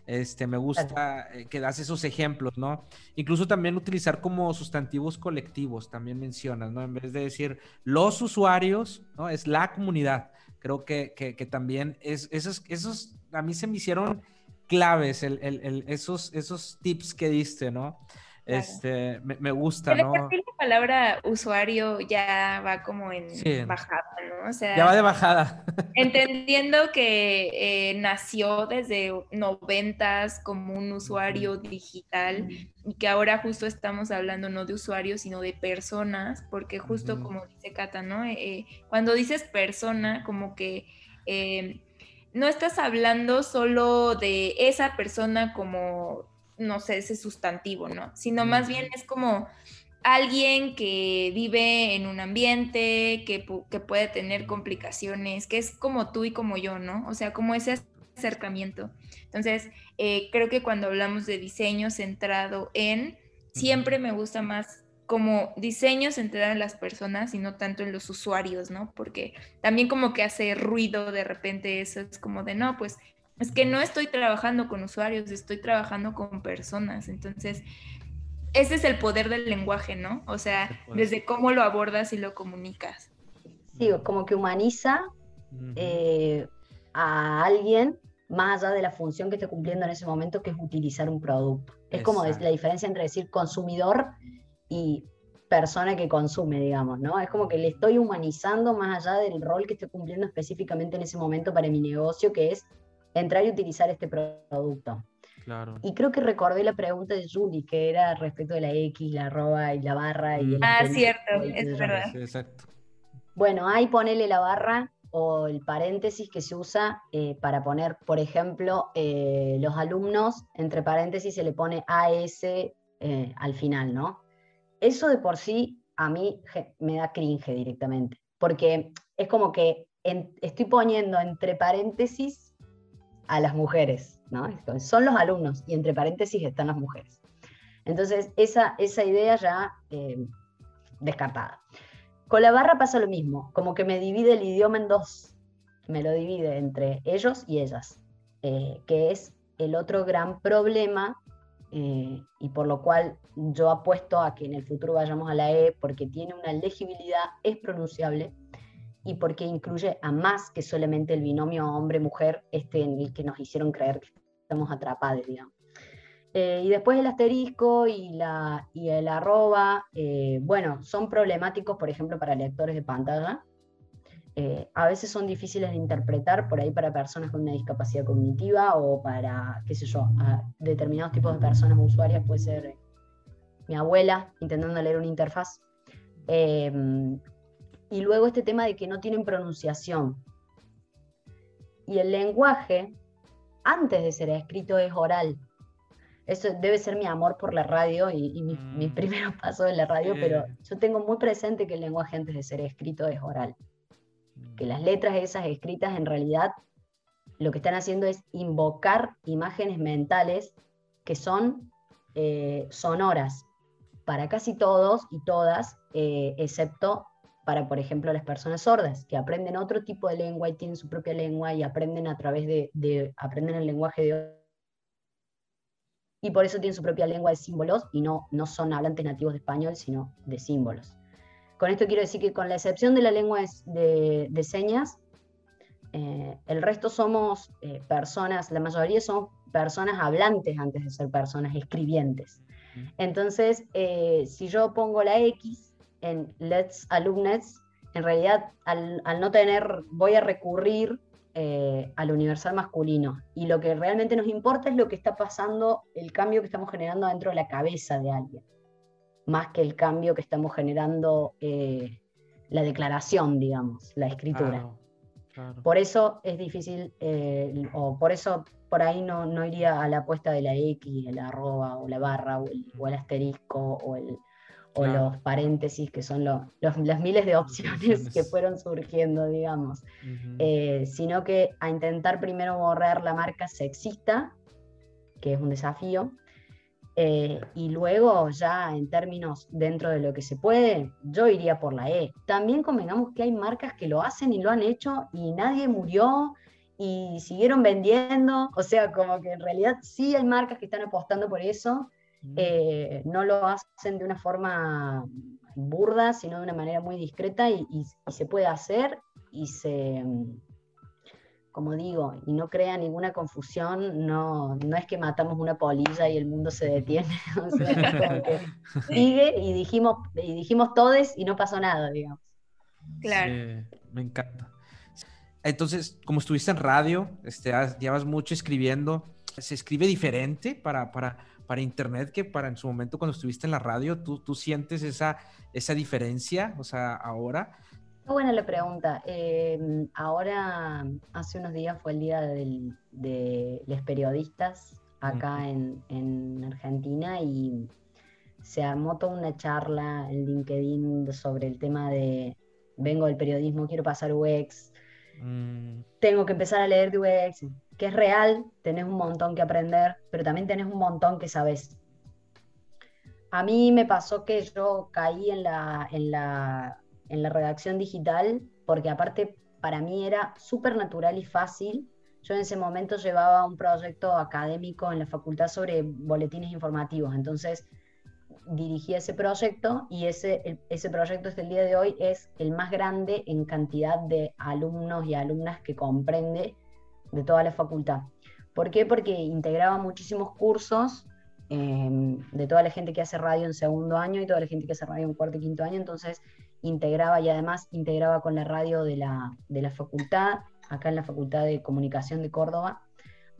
Este, me gusta eh, que das esos ejemplos, ¿no? Incluso también utilizar como sustantivos colectivos, también mencionas, ¿no? En vez de decir los usuarios, ¿no? Es la comunidad. Creo que, que, también es, esos, esos, a mí se me hicieron claves, el, el, esos, esos tips que diste, ¿no? Este, me, gusta, ¿no? la palabra usuario ya va como en bajada, ¿no? O sea, ya va de bajada. Entendiendo que eh, nació desde noventas como un usuario digital y que ahora justo estamos hablando no de usuarios, sino de personas, porque justo como dice Cata, ¿no? Eh, eh, cuando dices persona, como que no estás hablando solo de esa persona como no sé, ese sustantivo, ¿no? Sino más bien es como alguien que vive en un ambiente, que, puede tener complicaciones, que es como tú y como yo, ¿no? O sea, como ese acercamiento. Entonces, eh, creo que cuando hablamos de diseño centrado en, siempre me gusta más como diseño centrado en las personas y no tanto en los usuarios, ¿no? Porque también como que hace ruido de repente eso, es como de, no, pues es que no estoy trabajando con usuarios, estoy trabajando con personas. Entonces, ese es el poder del lenguaje, ¿no? O sea, desde cómo lo abordas y lo comunicas. Sí, como que humaniza eh, a alguien más allá de la función que esté cumpliendo en ese momento, que es utilizar un producto. Es como la diferencia entre decir consumidor y persona que consume, digamos, ¿no? Es como que le estoy humanizando más allá del rol que estoy cumpliendo específicamente en ese momento para mi negocio, que es entrar y utilizar este producto. Claro. Y creo que recordé la pregunta de Julie, que era respecto de la X, la arroba y la barra. Y el ah, cierto, es verdad. exacto. Bueno, ahí ponele la barra o el paréntesis que se usa eh, para poner, por ejemplo, eh, los alumnos, entre paréntesis se le pone AS eh, al final, ¿no? Eso de por sí a mí me da cringe directamente, porque es como que estoy poniendo entre paréntesis a las mujeres, ¿no? Son los alumnos y entre paréntesis están las mujeres. Entonces, esa, esa idea ya eh, descartada. Con la barra pasa lo mismo, como que me divide el idioma en dos, me lo divide entre ellos y ellas, eh, que es el otro gran problema eh, y por lo cual yo apuesto a que en el futuro vayamos a la E porque tiene una legibilidad, es pronunciable y porque incluye a más que solamente el binomio hombre-mujer, este en el que nos hicieron creer que estamos atrapados, digamos. Eh, y después el asterisco y, la, y el arroba, eh, bueno, son problemáticos, por ejemplo, para lectores de pantalla. Eh, a veces son difíciles de interpretar, por ahí para personas con una discapacidad cognitiva o para, qué sé yo, determinados tipos de personas usuarias, puede ser mi abuela intentando leer una interfaz. Y luego este tema de que no tienen pronunciación. Y el lenguaje, antes de ser escrito, es oral. Eso debe ser mi amor por la radio y, mi, mm. primer paso en la radio, pero yo tengo muy presente que el lenguaje antes de ser escrito es oral. Mm. Que las letras esas escritas en realidad lo que están haciendo es invocar imágenes mentales que son eh, sonoras para casi todos y todas, eh, excepto para, por ejemplo, las personas sordas, que aprenden otro tipo de lengua y tienen su propia lengua y aprenden a través de, aprenden el lenguaje de y por eso tienen su propia lengua de símbolos y no, no son hablantes nativos de español, sino de símbolos. Con esto quiero decir que con la excepción de la lengua de, de señas, eh, el resto somos eh, personas, la mayoría son personas hablantes antes de ser personas escribientes. Entonces, eh, si yo pongo la X en Let's Alumnes, en realidad al, no tener, voy a recurrir eh, al universal masculino. Y lo que realmente nos importa es lo que está pasando, el cambio que estamos generando dentro de la cabeza de alguien, más que el cambio que estamos generando, eh, la declaración, digamos, la escritura. Por eso es difícil, eh, o por eso por ahí no, no, iría a la apuesta de la X, la arroba, o la barra, o el, asterisco, o, el, o los paréntesis, que son los, las miles de opciones, que fueron surgiendo, digamos. Eh, sino que a intentar primero borrar la marca sexista, que es un desafío, eh, y luego ya en términos dentro de lo que se puede, yo iría por la E. También convengamos que hay marcas que lo hacen y lo han hecho y nadie murió y siguieron vendiendo, o sea, como que en realidad sí hay marcas que están apostando por eso. Eh, no lo hacen de una forma burda, sino de una manera muy discreta y se puede hacer y se como digo, y no crea ninguna confusión, no, no es que matamos una polilla y el mundo se detiene, sigue y dijimos, y dijimos todes y no pasó nada, digamos. Claro. me encanta. Entonces, como estuviste en radio, este, llevas mucho escribiendo, ¿se escribe diferente para, para, para internet que para en su momento cuando estuviste en la radio? ¿Tú, tú sientes esa, esa diferencia, o sea, ahora? buena la pregunta. Em, ahora, hace unos días fue el día de los periodistas acá en, Argentina y se armó toda una charla en LinkedIn sobre el tema de vengo del periodismo, quiero pasar UX, mm. tengo que empezar a leer de UX, que es real, tenés un montón que aprender, pero también tenés un montón que sabes. A mí me pasó que yo caí en la, en la en la redacción digital, porque aparte para mí era súper natural y fácil. Yo en ese momento llevaba un proyecto académico en la facultad sobre boletines informativos, entonces dirigí ese proyecto y ese, ese proyecto hasta el día de hoy es el más grande en cantidad de alumnos y alumnas que comprende de toda la facultad. ¿Por qué? Porque integraba muchísimos cursos em, de toda la gente que hace radio en segundo año y toda la gente que hace radio en cuarto y quinto año, entonces integraba y además integraba con la radio de la, de la facultad, acá en la Facultad de Comunicación de Córdoba,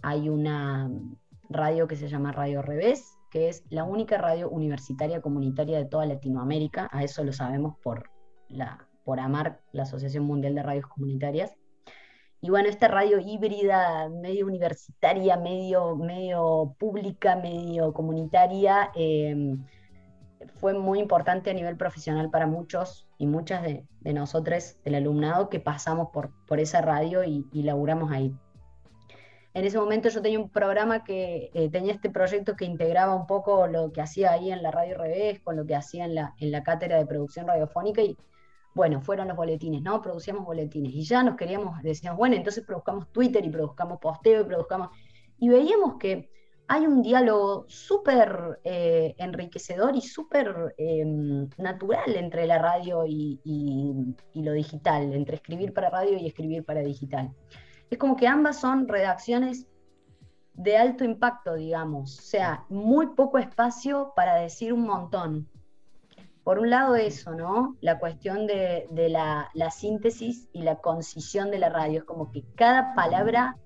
hay una radio que se llama Radio Revés, que es la única radio universitaria comunitaria de toda Latinoamérica, a eso lo sabemos por, la, por AMAR, la Asociación Mundial de Radios Comunitarias. Y bueno, esta radio híbrida, medio universitaria, medio, medio pública, medio comunitaria, eh, fue muy importante a nivel profesional para muchos y muchas de, nosotros, del alumnado, que pasamos por, por esa radio y, laburamos ahí. En ese momento yo tenía un programa que eh, tenía este proyecto que integraba un poco lo que hacía ahí en la Radio Revés con lo que hacía en la, en la cátedra de producción radiofónica y bueno, fueron los boletines, ¿no? Producíamos boletines y ya nos queríamos, decíamos, bueno, entonces produzcamos Twitter y produzcamos posteo y produzcamos... Y veíamos que hay un diálogo súper eh, enriquecedor y súper em, natural entre la radio y, lo digital, entre escribir para radio y escribir para digital. Es como que ambas son redacciones de alto impacto, digamos, o sea, muy poco espacio para decir un montón. Por un lado eso, ¿no? La cuestión de, la, la síntesis y la concisión de la radio, es como que cada palabra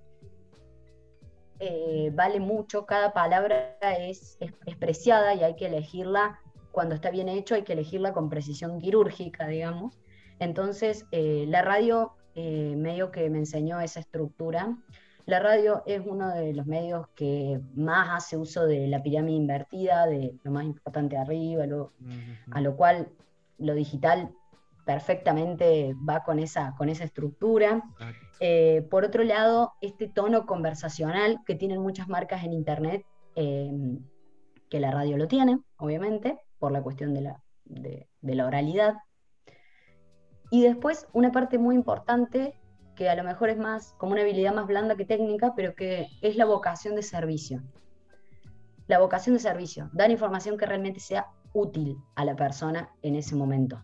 eh, vale mucho, cada palabra es, es, preciada y hay que elegirla, cuando está bien hecho, hay que elegirla con precisión quirúrgica, digamos. Entonces, eh, la radio eh, medio que me enseñó esa estructura. La radio es uno de los medios que más hace uso de la pirámide invertida, de lo más importante arriba, a lo cual lo digital perfectamente va con esa, con esa estructura. Eh, por otro lado, este tono conversacional que tienen muchas marcas en Internet, eh, que la radio lo tiene, obviamente, por la cuestión de la, de, la oralidad. Y después, una parte muy importante, que a lo mejor es más como una habilidad más blanda que técnica, pero que es la vocación de servicio. La vocación de servicio, dar información que realmente sea útil a la persona en ese momento.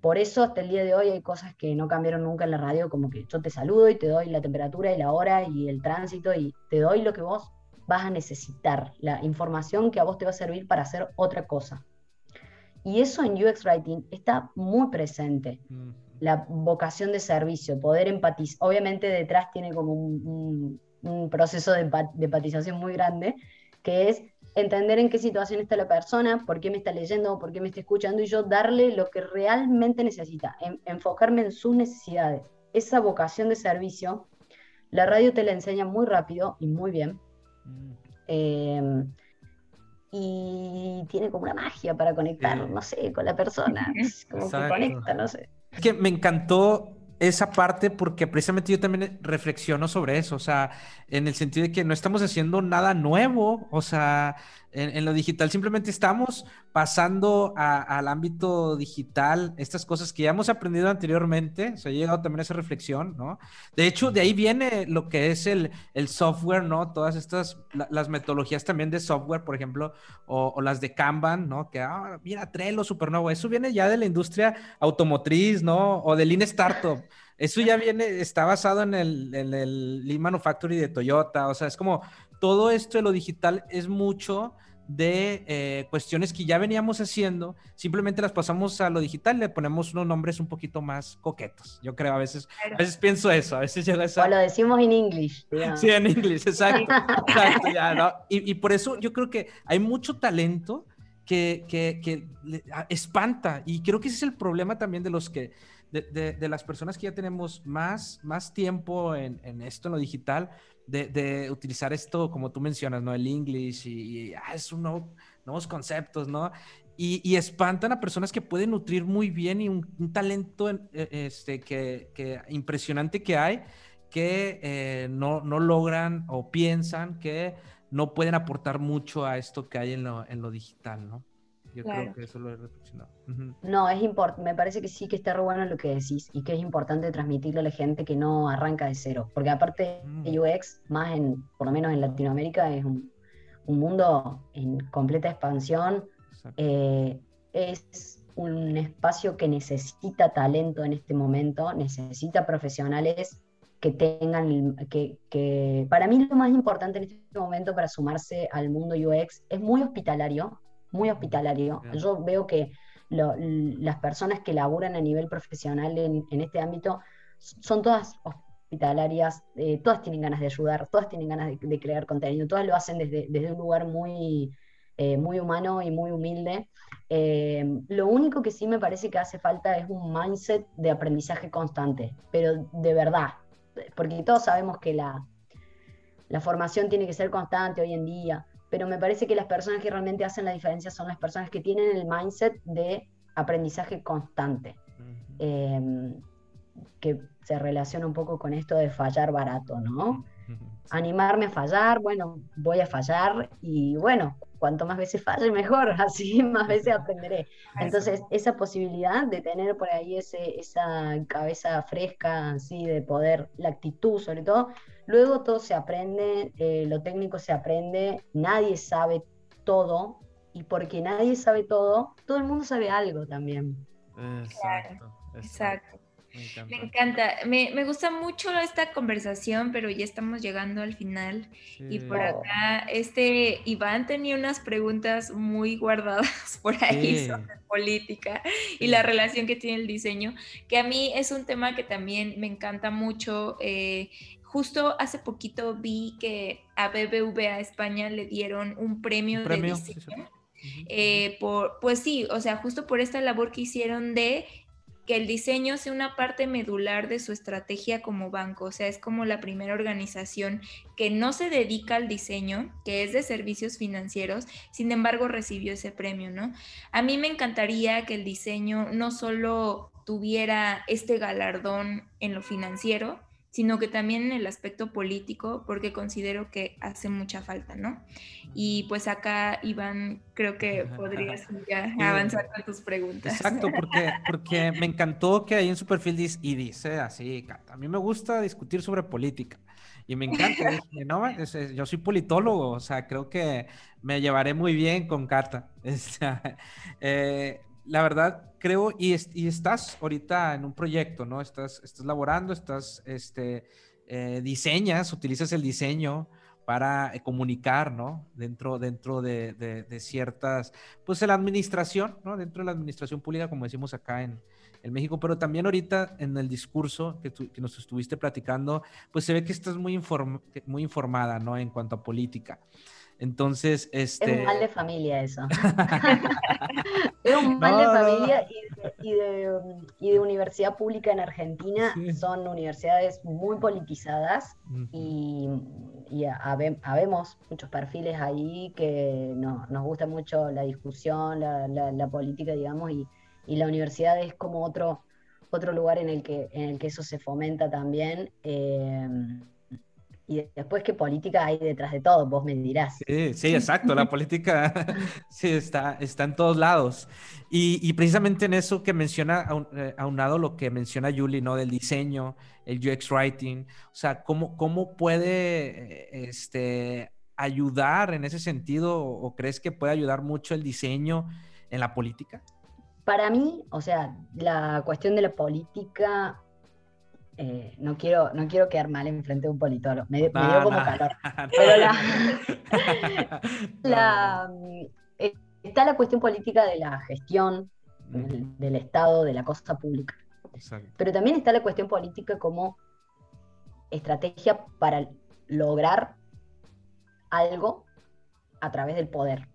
Por eso hasta el día de hoy hay cosas que no cambiaron nunca en la radio, como que yo te saludo y te doy la temperatura y la hora y el tránsito y te doy lo que vos vas a necesitar la información que a vos te va a servir para hacer otra cosa. Y eso en UX Writing está muy presente. La vocación de servicio, poder empatizar. Obviamente detrás tiene como un, proceso de, empatización muy grande, que es entender en qué situación está la persona, por qué me está leyendo, por qué me está escuchando, y yo darle lo que realmente necesita, enfocarme en sus necesidades. Esa vocación de servicio, la radio te la enseña muy rápido y muy bien. Mm. Eh, y tiene como una magia para conectar, no sé, con la persona, como que conecta, no sé. Es que me encantó esa parte porque precisamente yo también reflexiono sobre eso, o sea, en el sentido de que no estamos haciendo nada nuevo, o sea, en, lo digital simplemente estamos pasando al ámbito digital estas cosas que ya hemos aprendido anteriormente, se ha llegado también a esa reflexión, ¿no? De hecho, de ahí viene lo que es el, el software, ¿no? Todas estas, las metodologías también de software, por ejemplo, o, las de Kanban, ¿no? Que, ah, mira, Trello, nuevo, eso viene ya de la industria automotriz, ¿no? O del Lean Startup. Eso ya viene, está basado en el, en el Lean Manufacturing de Toyota, o sea, es como todo esto de lo digital es mucho de eh, cuestiones que ya veníamos haciendo, simplemente las pasamos a lo digital, le ponemos unos nombres un poquito más coquetos. Yo creo, a veces, a veces pienso eso, a veces llega esa... O lo decimos en inglés. Sí, en inglés, exacto. exacto ya, ¿no? y, y, por eso yo creo que hay mucho talento que, que, que espanta, y creo que ese es el problema también de los que de, las personas que ya tenemos más, más tiempo en, esto, en lo digital, de, utilizar esto, como tú mencionas, ¿no? El inglés y, ah, es un nuevos conceptos, ¿no? Y, espantan a personas que pueden nutrir muy bien y un, talento e, este, que, impresionante que hay, que eh, no, no, logran o piensan que no pueden aportar mucho a esto que hay en lo, en lo digital, ¿no? Yo creo que eso lo he reflexionado. No, es importante, me parece que sí que está re bueno lo que decís y que es importante transmitirle a la gente que no arranca de cero, porque aparte de mm. UX, más en, por lo menos en Latinoamérica, es un, mundo en completa expansión, eh, es un espacio que necesita talento en este momento, necesita profesionales que tengan, que, que para mí lo más importante en este momento para sumarse al mundo UX es muy hospitalario, muy hospitalario. Yo veo que las personas que laburan a nivel profesional en, este ámbito son todas hospitalarias, eh, todas tienen ganas de ayudar, todas tienen ganas de, crear contenido, todas lo hacen desde, desde un lugar muy, eh, muy humano y muy humilde. Eh, lo único que sí me parece que hace falta es un mindset de aprendizaje constante, pero de verdad, porque todos sabemos que la, la formación tiene que ser constante hoy en día, pero me parece que las personas que realmente hacen la diferencia son las personas que tienen el mindset de aprendizaje constante, em, que se relaciona un poco con esto de fallar barato, ¿no? Animarme a fallar, bueno, voy a fallar y bueno, cuanto más veces falle, mejor, así más veces aprenderé. Entonces, esa posibilidad de tener por ahí ese, esa cabeza fresca, así, de poder, la actitud sobre todo, luego todo se aprende, eh, lo técnico se aprende, nadie sabe todo, y porque nadie sabe todo, todo el mundo sabe algo también. Exacto. exacto. Me encanta. Me, gusta mucho esta conversación, pero ya estamos llegando al final. Y por acá, este Iván tenía unas preguntas muy guardadas por ahí sobre política y la relación que tiene el diseño, que a mí es un tema que también me encanta mucho. Eh, justo hace poquito vi que a BBVA España le dieron un premio, de diseño. Eh, por, pues sí, o sea, justo por esta labor que hicieron de que el diseño sea una parte medular de su estrategia como banco, o sea, es como la primera organización que no se dedica al diseño, que es de servicios financieros, sin embargo recibió ese premio, ¿no? A mí me encantaría que el diseño no solo tuviera este galardón en lo financiero, sino que también en el aspecto político, porque considero que hace mucha falta, ¿no? Y pues acá, Iván, creo que podrías ya avanzar con tus preguntas. Exacto, porque, porque me encantó que ahí en su perfil dice, y dice así, a mí me gusta discutir sobre política. Y me encanta, dije, no, yo soy politólogo, o sea, creo que me llevaré muy bien con Cata. eh, la verdad, creo, y, estás ahorita en un proyecto, ¿no? Estás, laborando, estás, este, eh, diseñas, utilizas el diseño para eh, comunicar, ¿no? Dentro, dentro de, ciertas, pues en la administración, ¿no? Dentro de la administración pública, como decimos acá en, México, pero también ahorita en el discurso que, que, nos estuviste platicando, pues se ve que estás muy, muy informada, ¿no? En cuanto a política. Entonces, este... Es un mal de familia eso. es un mal de familia y de, y, de, universidad pública en Argentina. Son universidades muy politizadas y, y habemos muchos perfiles ahí que nos gusta mucho la discusión, la, política, digamos, y, la universidad es como otro, otro lugar en el, que, en el que eso se fomenta también. Eh, y después qué política hay detrás de todo, vos me dirás. Sí, sí, exacto, la política sí está, está en todos lados. Y, y precisamente en eso que menciona, eh, aunado lo que menciona Julie, ¿no? Del diseño, el UX Writing, o sea, ¿cómo, cómo puede eh, este, ayudar en ese sentido o crees que puede ayudar mucho el diseño en la política? Para mí, o sea, la cuestión de la política eh, no, quiero, no quiero quedar mal en frente de un politólogo, me, dio como calor. Pero la, eh, está la cuestión política de la gestión del, Estado, de la cosa pública. Pero también está la cuestión política como estrategia para lograr algo a través del poder.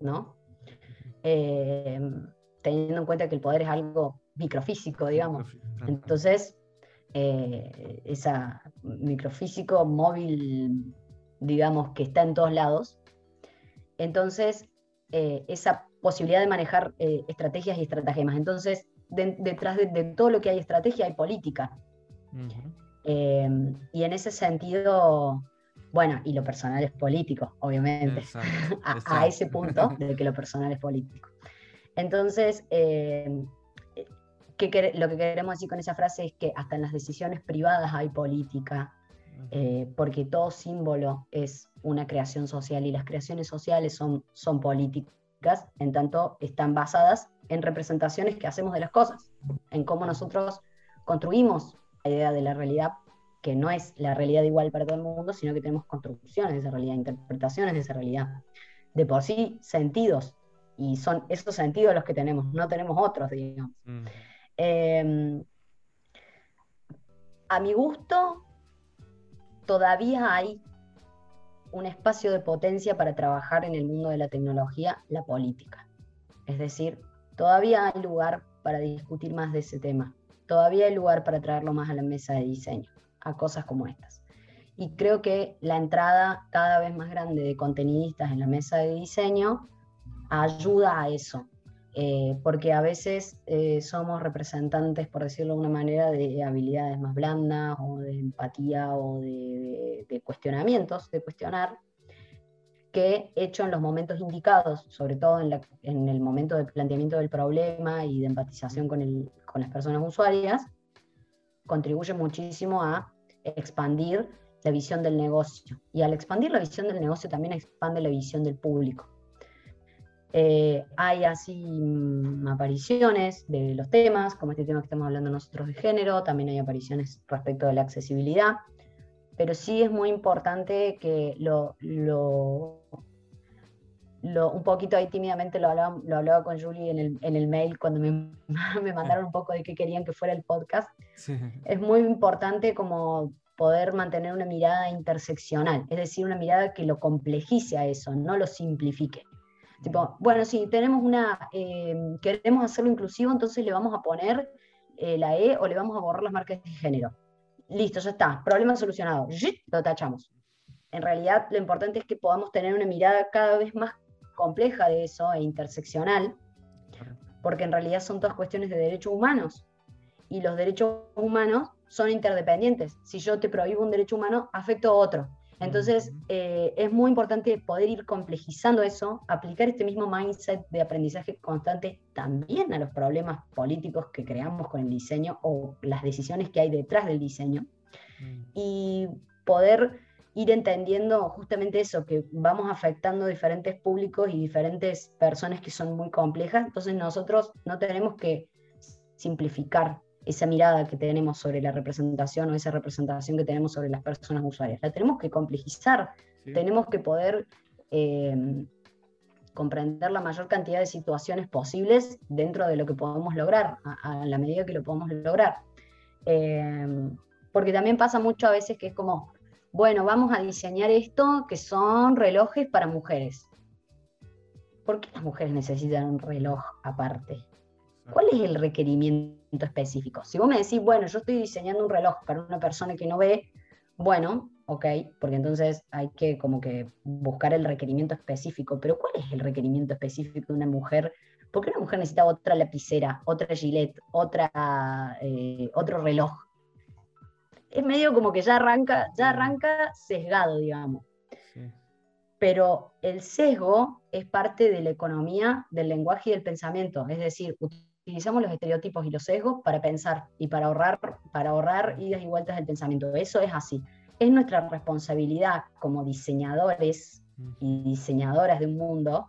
¿No? Eh, teniendo en cuenta que el poder es algo microfísico, digamos. Entonces, eh, esa microfísico móvil, digamos, que está en todos lados. Entonces, eh, esa posibilidad de manejar eh, estrategias y estratagemas. Entonces, detrás de, todo lo que hay estrategia hay política. y en ese sentido, bueno, y lo personal es político, obviamente, a, ese punto de que lo personal es político. Entonces, lo que queremos decir con esa frase es que hasta en las decisiones privadas hay política, eh, porque todo símbolo es una creación social y las creaciones sociales son, son políticas, en tanto están basadas en representaciones que hacemos de las cosas, en cómo nosotros construimos la idea de la realidad, que no es la realidad igual para todo el mundo, sino que tenemos construcciones de esa realidad, interpretaciones de esa realidad, de por sí sentidos, y son esos sentidos los que tenemos, no tenemos otros, digamos. Em, a mi gusto, todavía hay un espacio de potencia para trabajar en el mundo de la tecnología, la política. Es decir, todavía hay lugar para discutir más de ese tema. Todavía hay lugar para traerlo más a la mesa de diseño, a cosas como estas. Y creo que la entrada cada vez más grande de contenidistas en la mesa de diseño ayuda a eso, eh, porque a veces eh, somos representantes, por decirlo de una manera, de habilidades más blandas o de empatía o de, cuestionamientos, de cuestionar, que hecho en los momentos indicados, sobre todo en, el momento de planteamiento del problema y de empatización con, con las personas usuarias, contribuye muchísimo a expandir la visión del negocio. Y al expandir la visión del negocio también expande la visión del público. Eh, hay así mm, apariciones de los temas, como este tema que estamos hablando nosotros de género, también hay apariciones respecto de la accesibilidad, pero sí es muy importante que lo, lo, un poquito ahí tímidamente lo hablaba, lo hablaba con Julie en el, en el mail cuando me, me, mandaron un poco de qué querían que fuera el podcast. Es muy importante como poder mantener una mirada interseccional, es decir, una mirada que lo complejice a eso, no lo simplifique. Tipo, bueno, si tenemos una, eh, queremos hacerlo inclusivo, entonces le vamos a poner eh, la E o le vamos a borrar las marcas de género. Listo, ya está, problema solucionado. Lo tachamos. En realidad, lo importante es que podamos tener una mirada cada vez más compleja de eso e interseccional, porque en realidad son todas cuestiones de derechos humanos. Y los derechos humanos son interdependientes. Si yo te prohíbo un derecho humano, afecto a otro. Entonces, eh, es muy importante poder ir complejizando eso, aplicar este mismo mindset de aprendizaje constante también a los problemas políticos que creamos con el diseño o las decisiones que hay detrás del diseño. Mm. y poder ir entendiendo justamente eso, que vamos afectando diferentes públicos y diferentes personas que son muy complejas, entonces nosotros no tenemos que simplificar esa mirada que tenemos sobre la representación o esa representación que tenemos sobre las personas usuarias. La tenemos que complejizar, tenemos que poder em, comprender la mayor cantidad de situaciones posibles dentro de lo que podemos lograr, a, la medida que lo podemos lograr. Em, porque también pasa mucho a veces que es como, bueno, vamos a diseñar esto que son relojes para mujeres. ¿Por qué las mujeres necesitan un reloj aparte? ¿Cuál es el requerimiento específico? Si vos me decís, bueno, yo estoy diseñando un reloj para una persona que no ve, bueno, ok, porque entonces hay que como que buscar el requerimiento específico, pero ¿cuál es el requerimiento específico de una mujer? ¿Por qué una mujer necesita otra lapicera, otra gilet, otra, eh, otro reloj? Es medio como que ya arranca, ya arranca sesgado, digamos. Pero el sesgo es parte de la economía del lenguaje y del pensamiento, es decir, utilizamos los estereotipos y los sesgos para pensar y para ahorrar, para ahorrar idas y vueltas del pensamiento. Eso es así. Es nuestra responsabilidad como diseñadores y diseñadoras de un mundo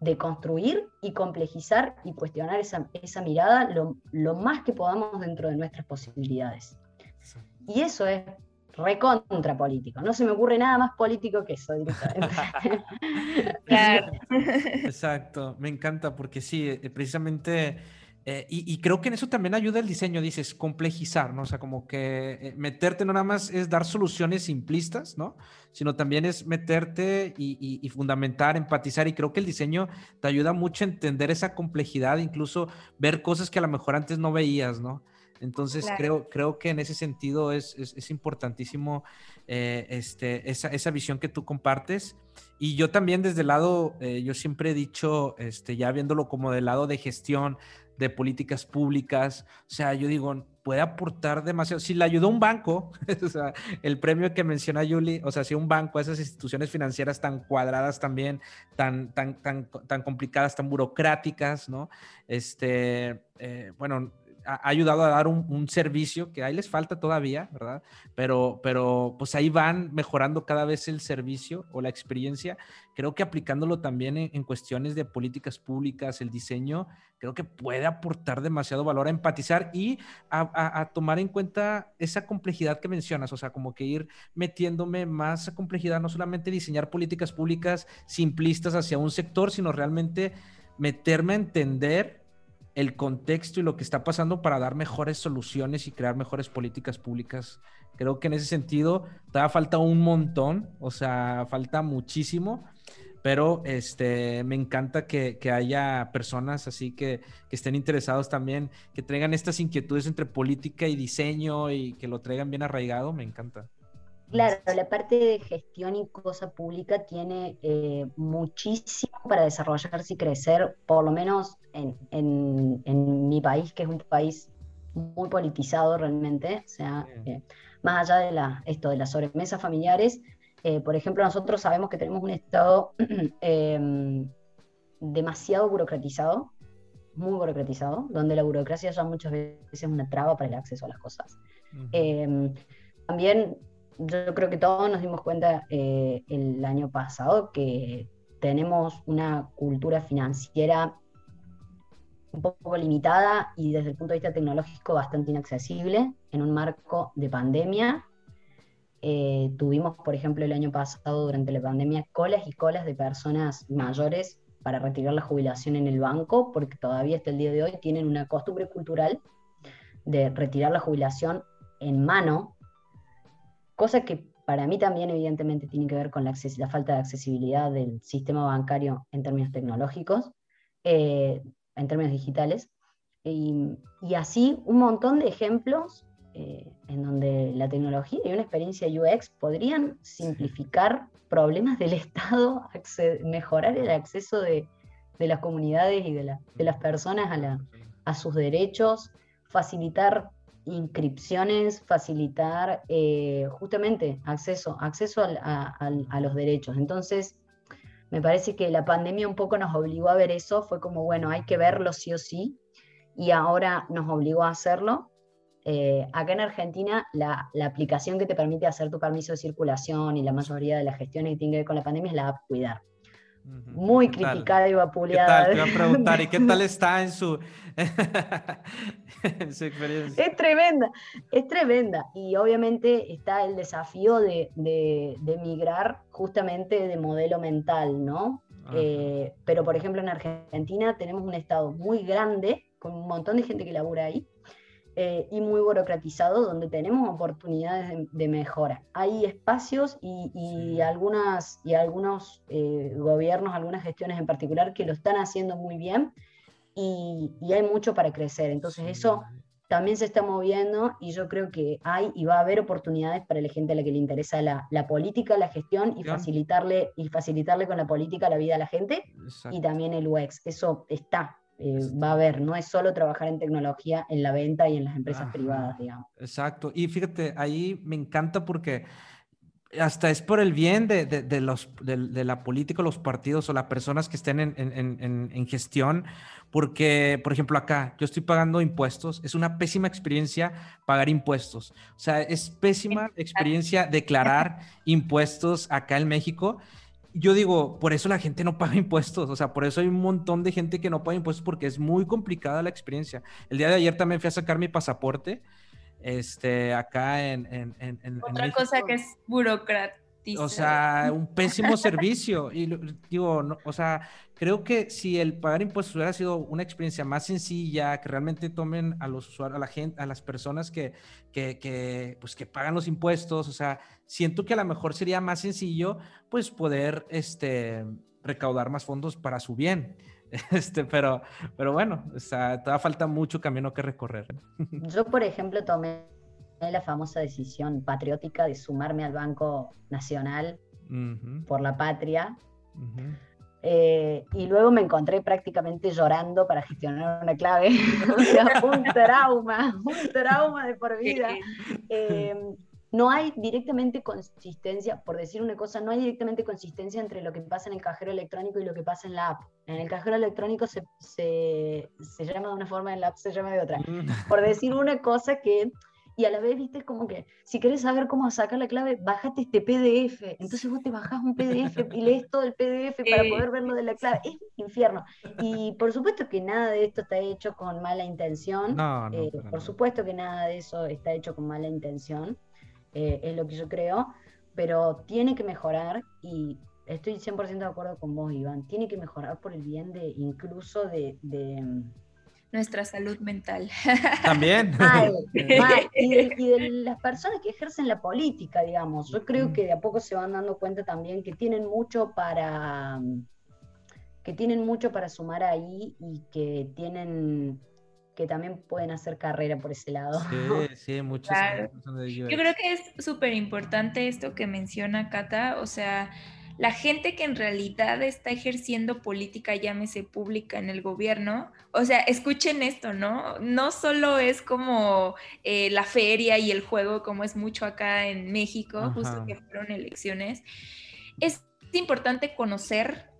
de construir y complejizar y cuestionar esa, esa mirada lo, lo, más que podamos dentro de nuestras posibilidades. Y eso es recontra político. No se me ocurre nada más político que eso directamente. Exacto, me encanta porque sí, eh, precisamente, eh, y, creo que en eso también ayuda el diseño, dices, complejizar, ¿no? O sea, como que eh, meterte no nada más es dar soluciones simplistas, ¿no? Sino también es meterte y, y, fundamentar, empatizar, y creo que el diseño te ayuda mucho a entender esa complejidad, incluso ver cosas que a lo mejor antes no veías, ¿no? Entonces creo, creo que en ese sentido es, es, importantísimo eh, este, esa, esa, visión que tú compartes. Y yo también desde el lado, eh, yo siempre he dicho, este, ya viéndolo como del lado de gestión, de políticas públicas, o sea, yo digo, puede aportar demasiado. Si le ayudó un banco, o sea, el premio que menciona Yuli, o sea, si un banco, esas instituciones financieras tan cuadradas también, tan, tan, tan, tan complicadas, tan burocráticas, ¿no? Este, eh, bueno, ha ayudado a dar un, servicio que ahí les falta todavía, ¿verdad? Pero, pero pues ahí van mejorando cada vez el servicio o la experiencia. Creo que aplicándolo también en, cuestiones de políticas públicas, el diseño, creo que puede aportar demasiado valor a empatizar y a, tomar en cuenta esa complejidad que mencionas, o sea, como que ir metiéndome más a complejidad, no solamente diseñar políticas públicas simplistas hacia un sector, sino realmente meterme a entender el contexto y lo que está pasando para dar mejores soluciones y crear mejores políticas públicas. Creo que en ese sentido todavía falta un montón, o sea, falta muchísimo, pero este, me encanta que, haya personas así que, que, estén interesados también, que traigan estas inquietudes entre política y diseño y que lo traigan bien arraigado, me encanta. Claro, la parte de gestión y cosa pública tiene eh, muchísimo para desarrollarse y crecer, por lo menos en, mi país, que es un país muy politizado realmente. O sea, eh, más allá de la, esto de las sobremesas familiares, eh, por ejemplo, nosotros sabemos que tenemos un Estado em, demasiado burocratizado, muy burocratizado, donde la burocracia ya muchas veces es una traba para el acceso a las cosas. Em, también yo creo que todos nos dimos cuenta eh, el año pasado que tenemos una cultura financiera un poco limitada y desde el punto de vista tecnológico bastante inaccesible en un marco de pandemia. Eh, tuvimos, por ejemplo, el año pasado durante la pandemia colas y colas de personas mayores para retirar la jubilación en el banco, porque todavía hasta el día de hoy tienen una costumbre cultural de retirar la jubilación en mano cosa que para mí también evidentemente tiene que ver con la, la falta de accesibilidad del sistema bancario en términos tecnológicos, eh, en términos digitales, y, así un montón de ejemplos eh, en donde la tecnología y una experiencia UX podrían simplificar problemas del Estado, mejorar el acceso de, las comunidades y de, las personas a, a sus derechos, facilitar inscripciones, facilitar eh, justamente acceso, acceso a, los derechos. Entonces, me parece que la pandemia un poco nos obligó a ver eso, fue como, bueno, hay que verlo sí o sí, y ahora nos obligó a hacerlo. Eh, acá en Argentina, la, aplicación que te permite hacer tu permiso de circulación y la mayoría de las gestiones que tienen que ver con la pandemia es la app Cuidar. Muy criticada y vapuleada. ¿Qué tal? Te voy a preguntar, ¿y qué tal está en su, experiencia? Es tremenda, es tremenda. Y obviamente está el desafío de, migrar justamente de modelo mental, ¿no? Eh, pero por ejemplo en Argentina tenemos un estado muy grande, con un montón de gente que labura ahí, eh, y muy burocratizado donde tenemos oportunidades de, mejora. Hay espacios y, algunas, y algunos eh, gobiernos, algunas gestiones en particular que lo están haciendo muy bien y, hay mucho para crecer. Entonces eso también se está moviendo y yo creo que hay y va a haber oportunidades para la gente a la que le interesa la, política, la gestión y facilitarle, y facilitarle con la política la vida a la gente y también el UX. Eso está, eh, va a haber, no es solo trabajar en tecnología, en la venta y en las empresas privadas, digamos. Exacto, y fíjate, ahí me encanta porque hasta es por el bien de, los, de, la política, los partidos o las personas que estén en, gestión, porque, por ejemplo, acá yo estoy pagando impuestos, es una pésima experiencia pagar impuestos, o sea, es pésima experiencia declarar impuestos acá en México yo digo, por eso la gente no paga impuestos, o sea, por eso hay un montón de gente que no paga impuestos porque es muy complicada la experiencia. El día de ayer también fui a sacar mi pasaporte, este, acá en... en, Otra cosa que es burocrática. O sea, un pésimo servicio. Y digo, o sea, creo que si el pagar impuestos hubiera sido una experiencia más sencilla, que realmente tomen a los usuarios, a la gente, a las personas que, que, que, pues, que pagan los impuestos, o sea, siento que a lo mejor sería más sencillo, pues, poder, este, recaudar más fondos para su bien. Este, pero, pero bueno, o sea, todavía falta mucho camino que recorrer. Yo, por ejemplo, tomé la famosa decisión patriótica de sumarme al Banco Nacional por la patria. Eh, y luego me encontré prácticamente llorando para gestionar una clave. un trauma, un trauma de por vida. Em, no hay directamente consistencia, por decir una cosa, no hay directamente consistencia entre lo que pasa en el cajero electrónico y lo que pasa en la app. En el cajero electrónico se, se, se llama de una forma, en la app se llama de otra. Mm. Por decir una cosa que y a la vez, viste, como que si quieres saber cómo sacar la clave, bájate este PDF. Entonces vos te bajás un PDF y lees todo el PDF para poder ver lo de la clave. Es un infierno. Y por supuesto que nada de esto está hecho con mala intención. No, no, eh, por supuesto que nada de eso está hecho con mala intención. Eh, es lo que yo creo. Pero tiene que mejorar y estoy 100% de acuerdo con vos, Iván. Tiene que mejorar por el bien de incluso de nuestra salud mental. También. y, de, las personas que ejercen la política, digamos. Yo creo que de a poco se van dando cuenta también que tienen mucho para que tienen mucho para sumar ahí y que tienen que también pueden hacer carrera por ese lado. Sí, sí, muchas Yo creo que es súper importante esto que menciona Cata, o sea, la gente que en realidad está ejerciendo política, llámese pública en el gobierno, o sea, escuchen esto, ¿no? No solo es como eh, la feria y el juego, como es mucho acá en México, justo que fueron elecciones. Es importante conocer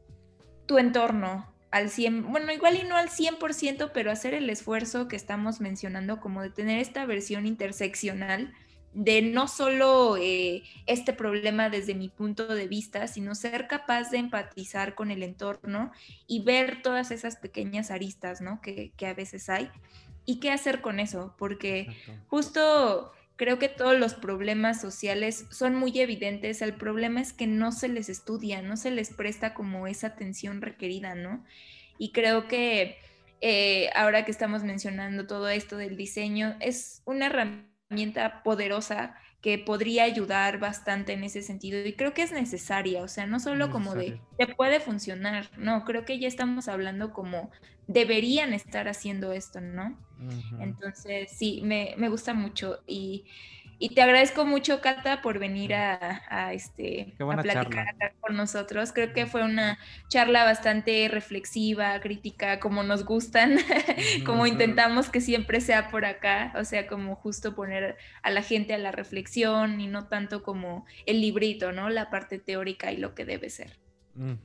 tu entorno, al 100, bueno, igual y no al 100%, pero hacer el esfuerzo que estamos mencionando, como de tener esta versión interseccional de no solo eh, este problema desde mi punto de vista, sino ser capaz de empatizar con el entorno y ver todas esas pequeñas aristas, ¿no? Que, a veces hay. ¿Y qué hacer con eso? Porque justo creo que todos los problemas sociales son muy evidentes. El problema es que no se les estudia, no se les presta como esa atención requerida, ¿no? Y creo que eh, ahora que estamos mencionando todo esto del diseño, es una herramienta herramienta poderosa que podría ayudar bastante en ese sentido y creo que es necesaria, o sea, no solo como de te puede funcionar, no, creo que ya estamos hablando como deberían estar haciendo esto, ¿no? Entonces, sí, me, me gusta mucho y y te agradezco mucho, Cata, por venir a, este, a platicar acá con nosotros. Creo que fue una charla bastante reflexiva, crítica, como nos gustan, como intentamos que siempre sea por acá, o sea, como justo poner a la gente a la reflexión y no tanto como el librito, ¿no? La parte teórica y lo que debe ser.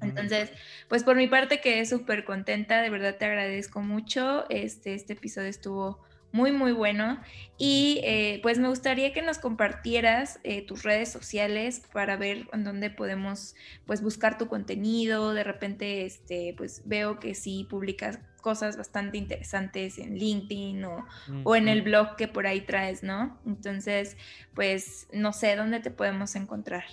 Entonces, pues por mi parte quedé súper contenta, de verdad te agradezco mucho. Este, este episodio estuvo muy, muy bueno. Y eh, pues me gustaría que nos compartieras eh, tus redes sociales para ver en dónde podemos pues buscar tu contenido. De repente, este, pues veo que sí publicas cosas bastante interesantes en LinkedIn o, en el blog que por ahí traes, ¿no? Entonces, pues no sé dónde te podemos encontrar.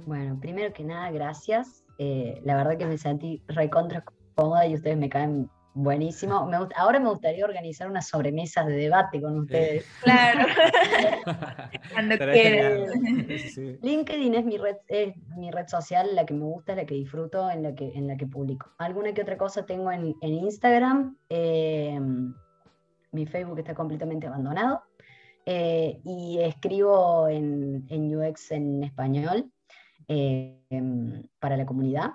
Bueno, primero que nada, gracias. Eh, la verdad que me sentí recontra cómoda y ustedes me caen buenísimo. ahora me gustaría organizar unas sobremesas de debate con ustedes. Claro. Cuando quieran. LinkedIn es mi red, es mi red social, la que me gusta, la que disfruto, en la que, en la que publico. Alguna que otra cosa tengo en, Instagram. Em, mi Facebook está completamente abandonado. Eh, y escribo en, en UX en español. Em, para la comunidad.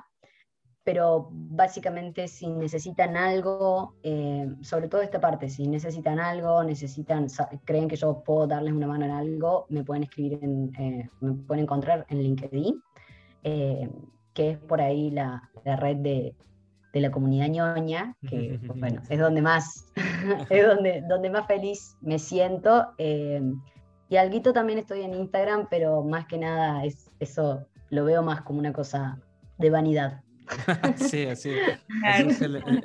Pero básicamente si necesitan algo, em, sobre todo esta parte, si necesitan algo, necesitan, creen que yo puedo darles una mano en algo, me pueden escribir, en, eh, me pueden encontrar en LinkedIn, em, que es por ahí la, la red de, de, la comunidad ñoña, que bueno, es donde más, es donde, donde más feliz me siento. y alguito también estoy en Instagram, pero más que nada es eso lo veo más como una cosa de vanidad. sí, así,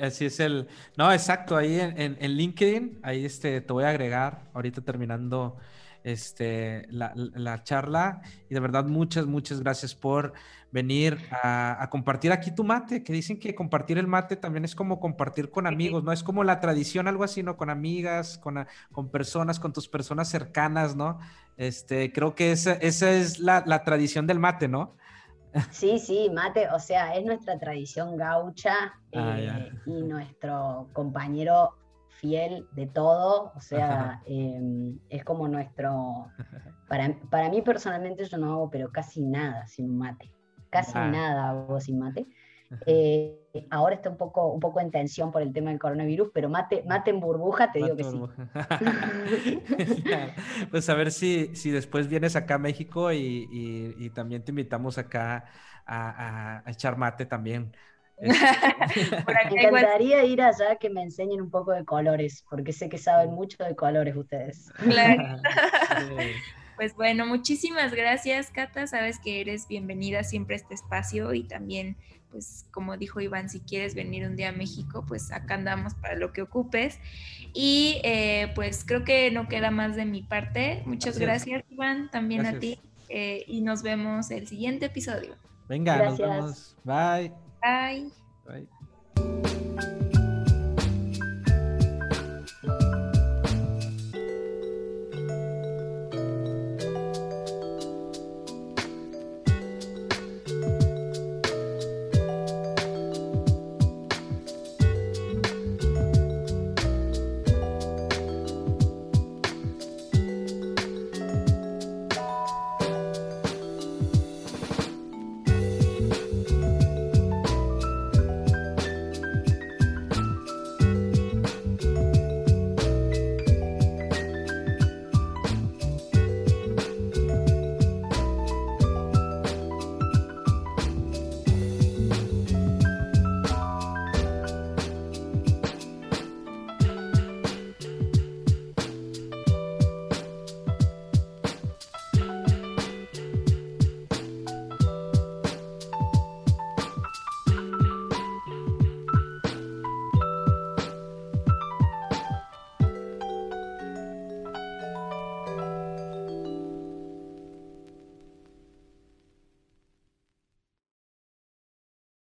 así, es el, No, exacto, ahí en, en, LinkedIn, ahí este, te voy a agregar, ahorita terminando este, la, la, charla, y de verdad muchas, muchas gracias por venir a, compartir aquí tu mate, que dicen que compartir el mate también es como compartir con amigos, ¿no? Es como la tradición, algo así, ¿no? Con amigas, con, con personas, con tus personas cercanas, ¿no? Este, creo que esa, esa es la, la, tradición del mate, ¿no? Sí, sí, mate, o sea, es nuestra tradición gaucha ah, eh, y nuestro compañero fiel de todo, o sea, em, es como nuestro, para, para, mí personalmente yo no hago pero casi nada sin un mate, casi ah. nada hago sin mate. Eh, ahora está un poco, un poco en tensión por el tema del coronavirus, pero mate, mate en burbuja, te digo que sí. pues a ver si, si después vienes acá a México y, también te invitamos acá a, echar mate también. me encantaría ir allá que me enseñen un poco de colores, porque sé que saben mucho de colores ustedes. Claro. Pues bueno, muchísimas gracias, Cata. Sabes que eres bienvenida siempre a este espacio y también pues como dijo Iván, si quieres venir un día a México, pues acá andamos para lo que ocupes. Y eh, pues creo que no queda más de mi parte. Muchas gracias, Iván, también a ti. Eh, y nos vemos el siguiente episodio. Venga, nos vemos. Bye. Bye. Bye.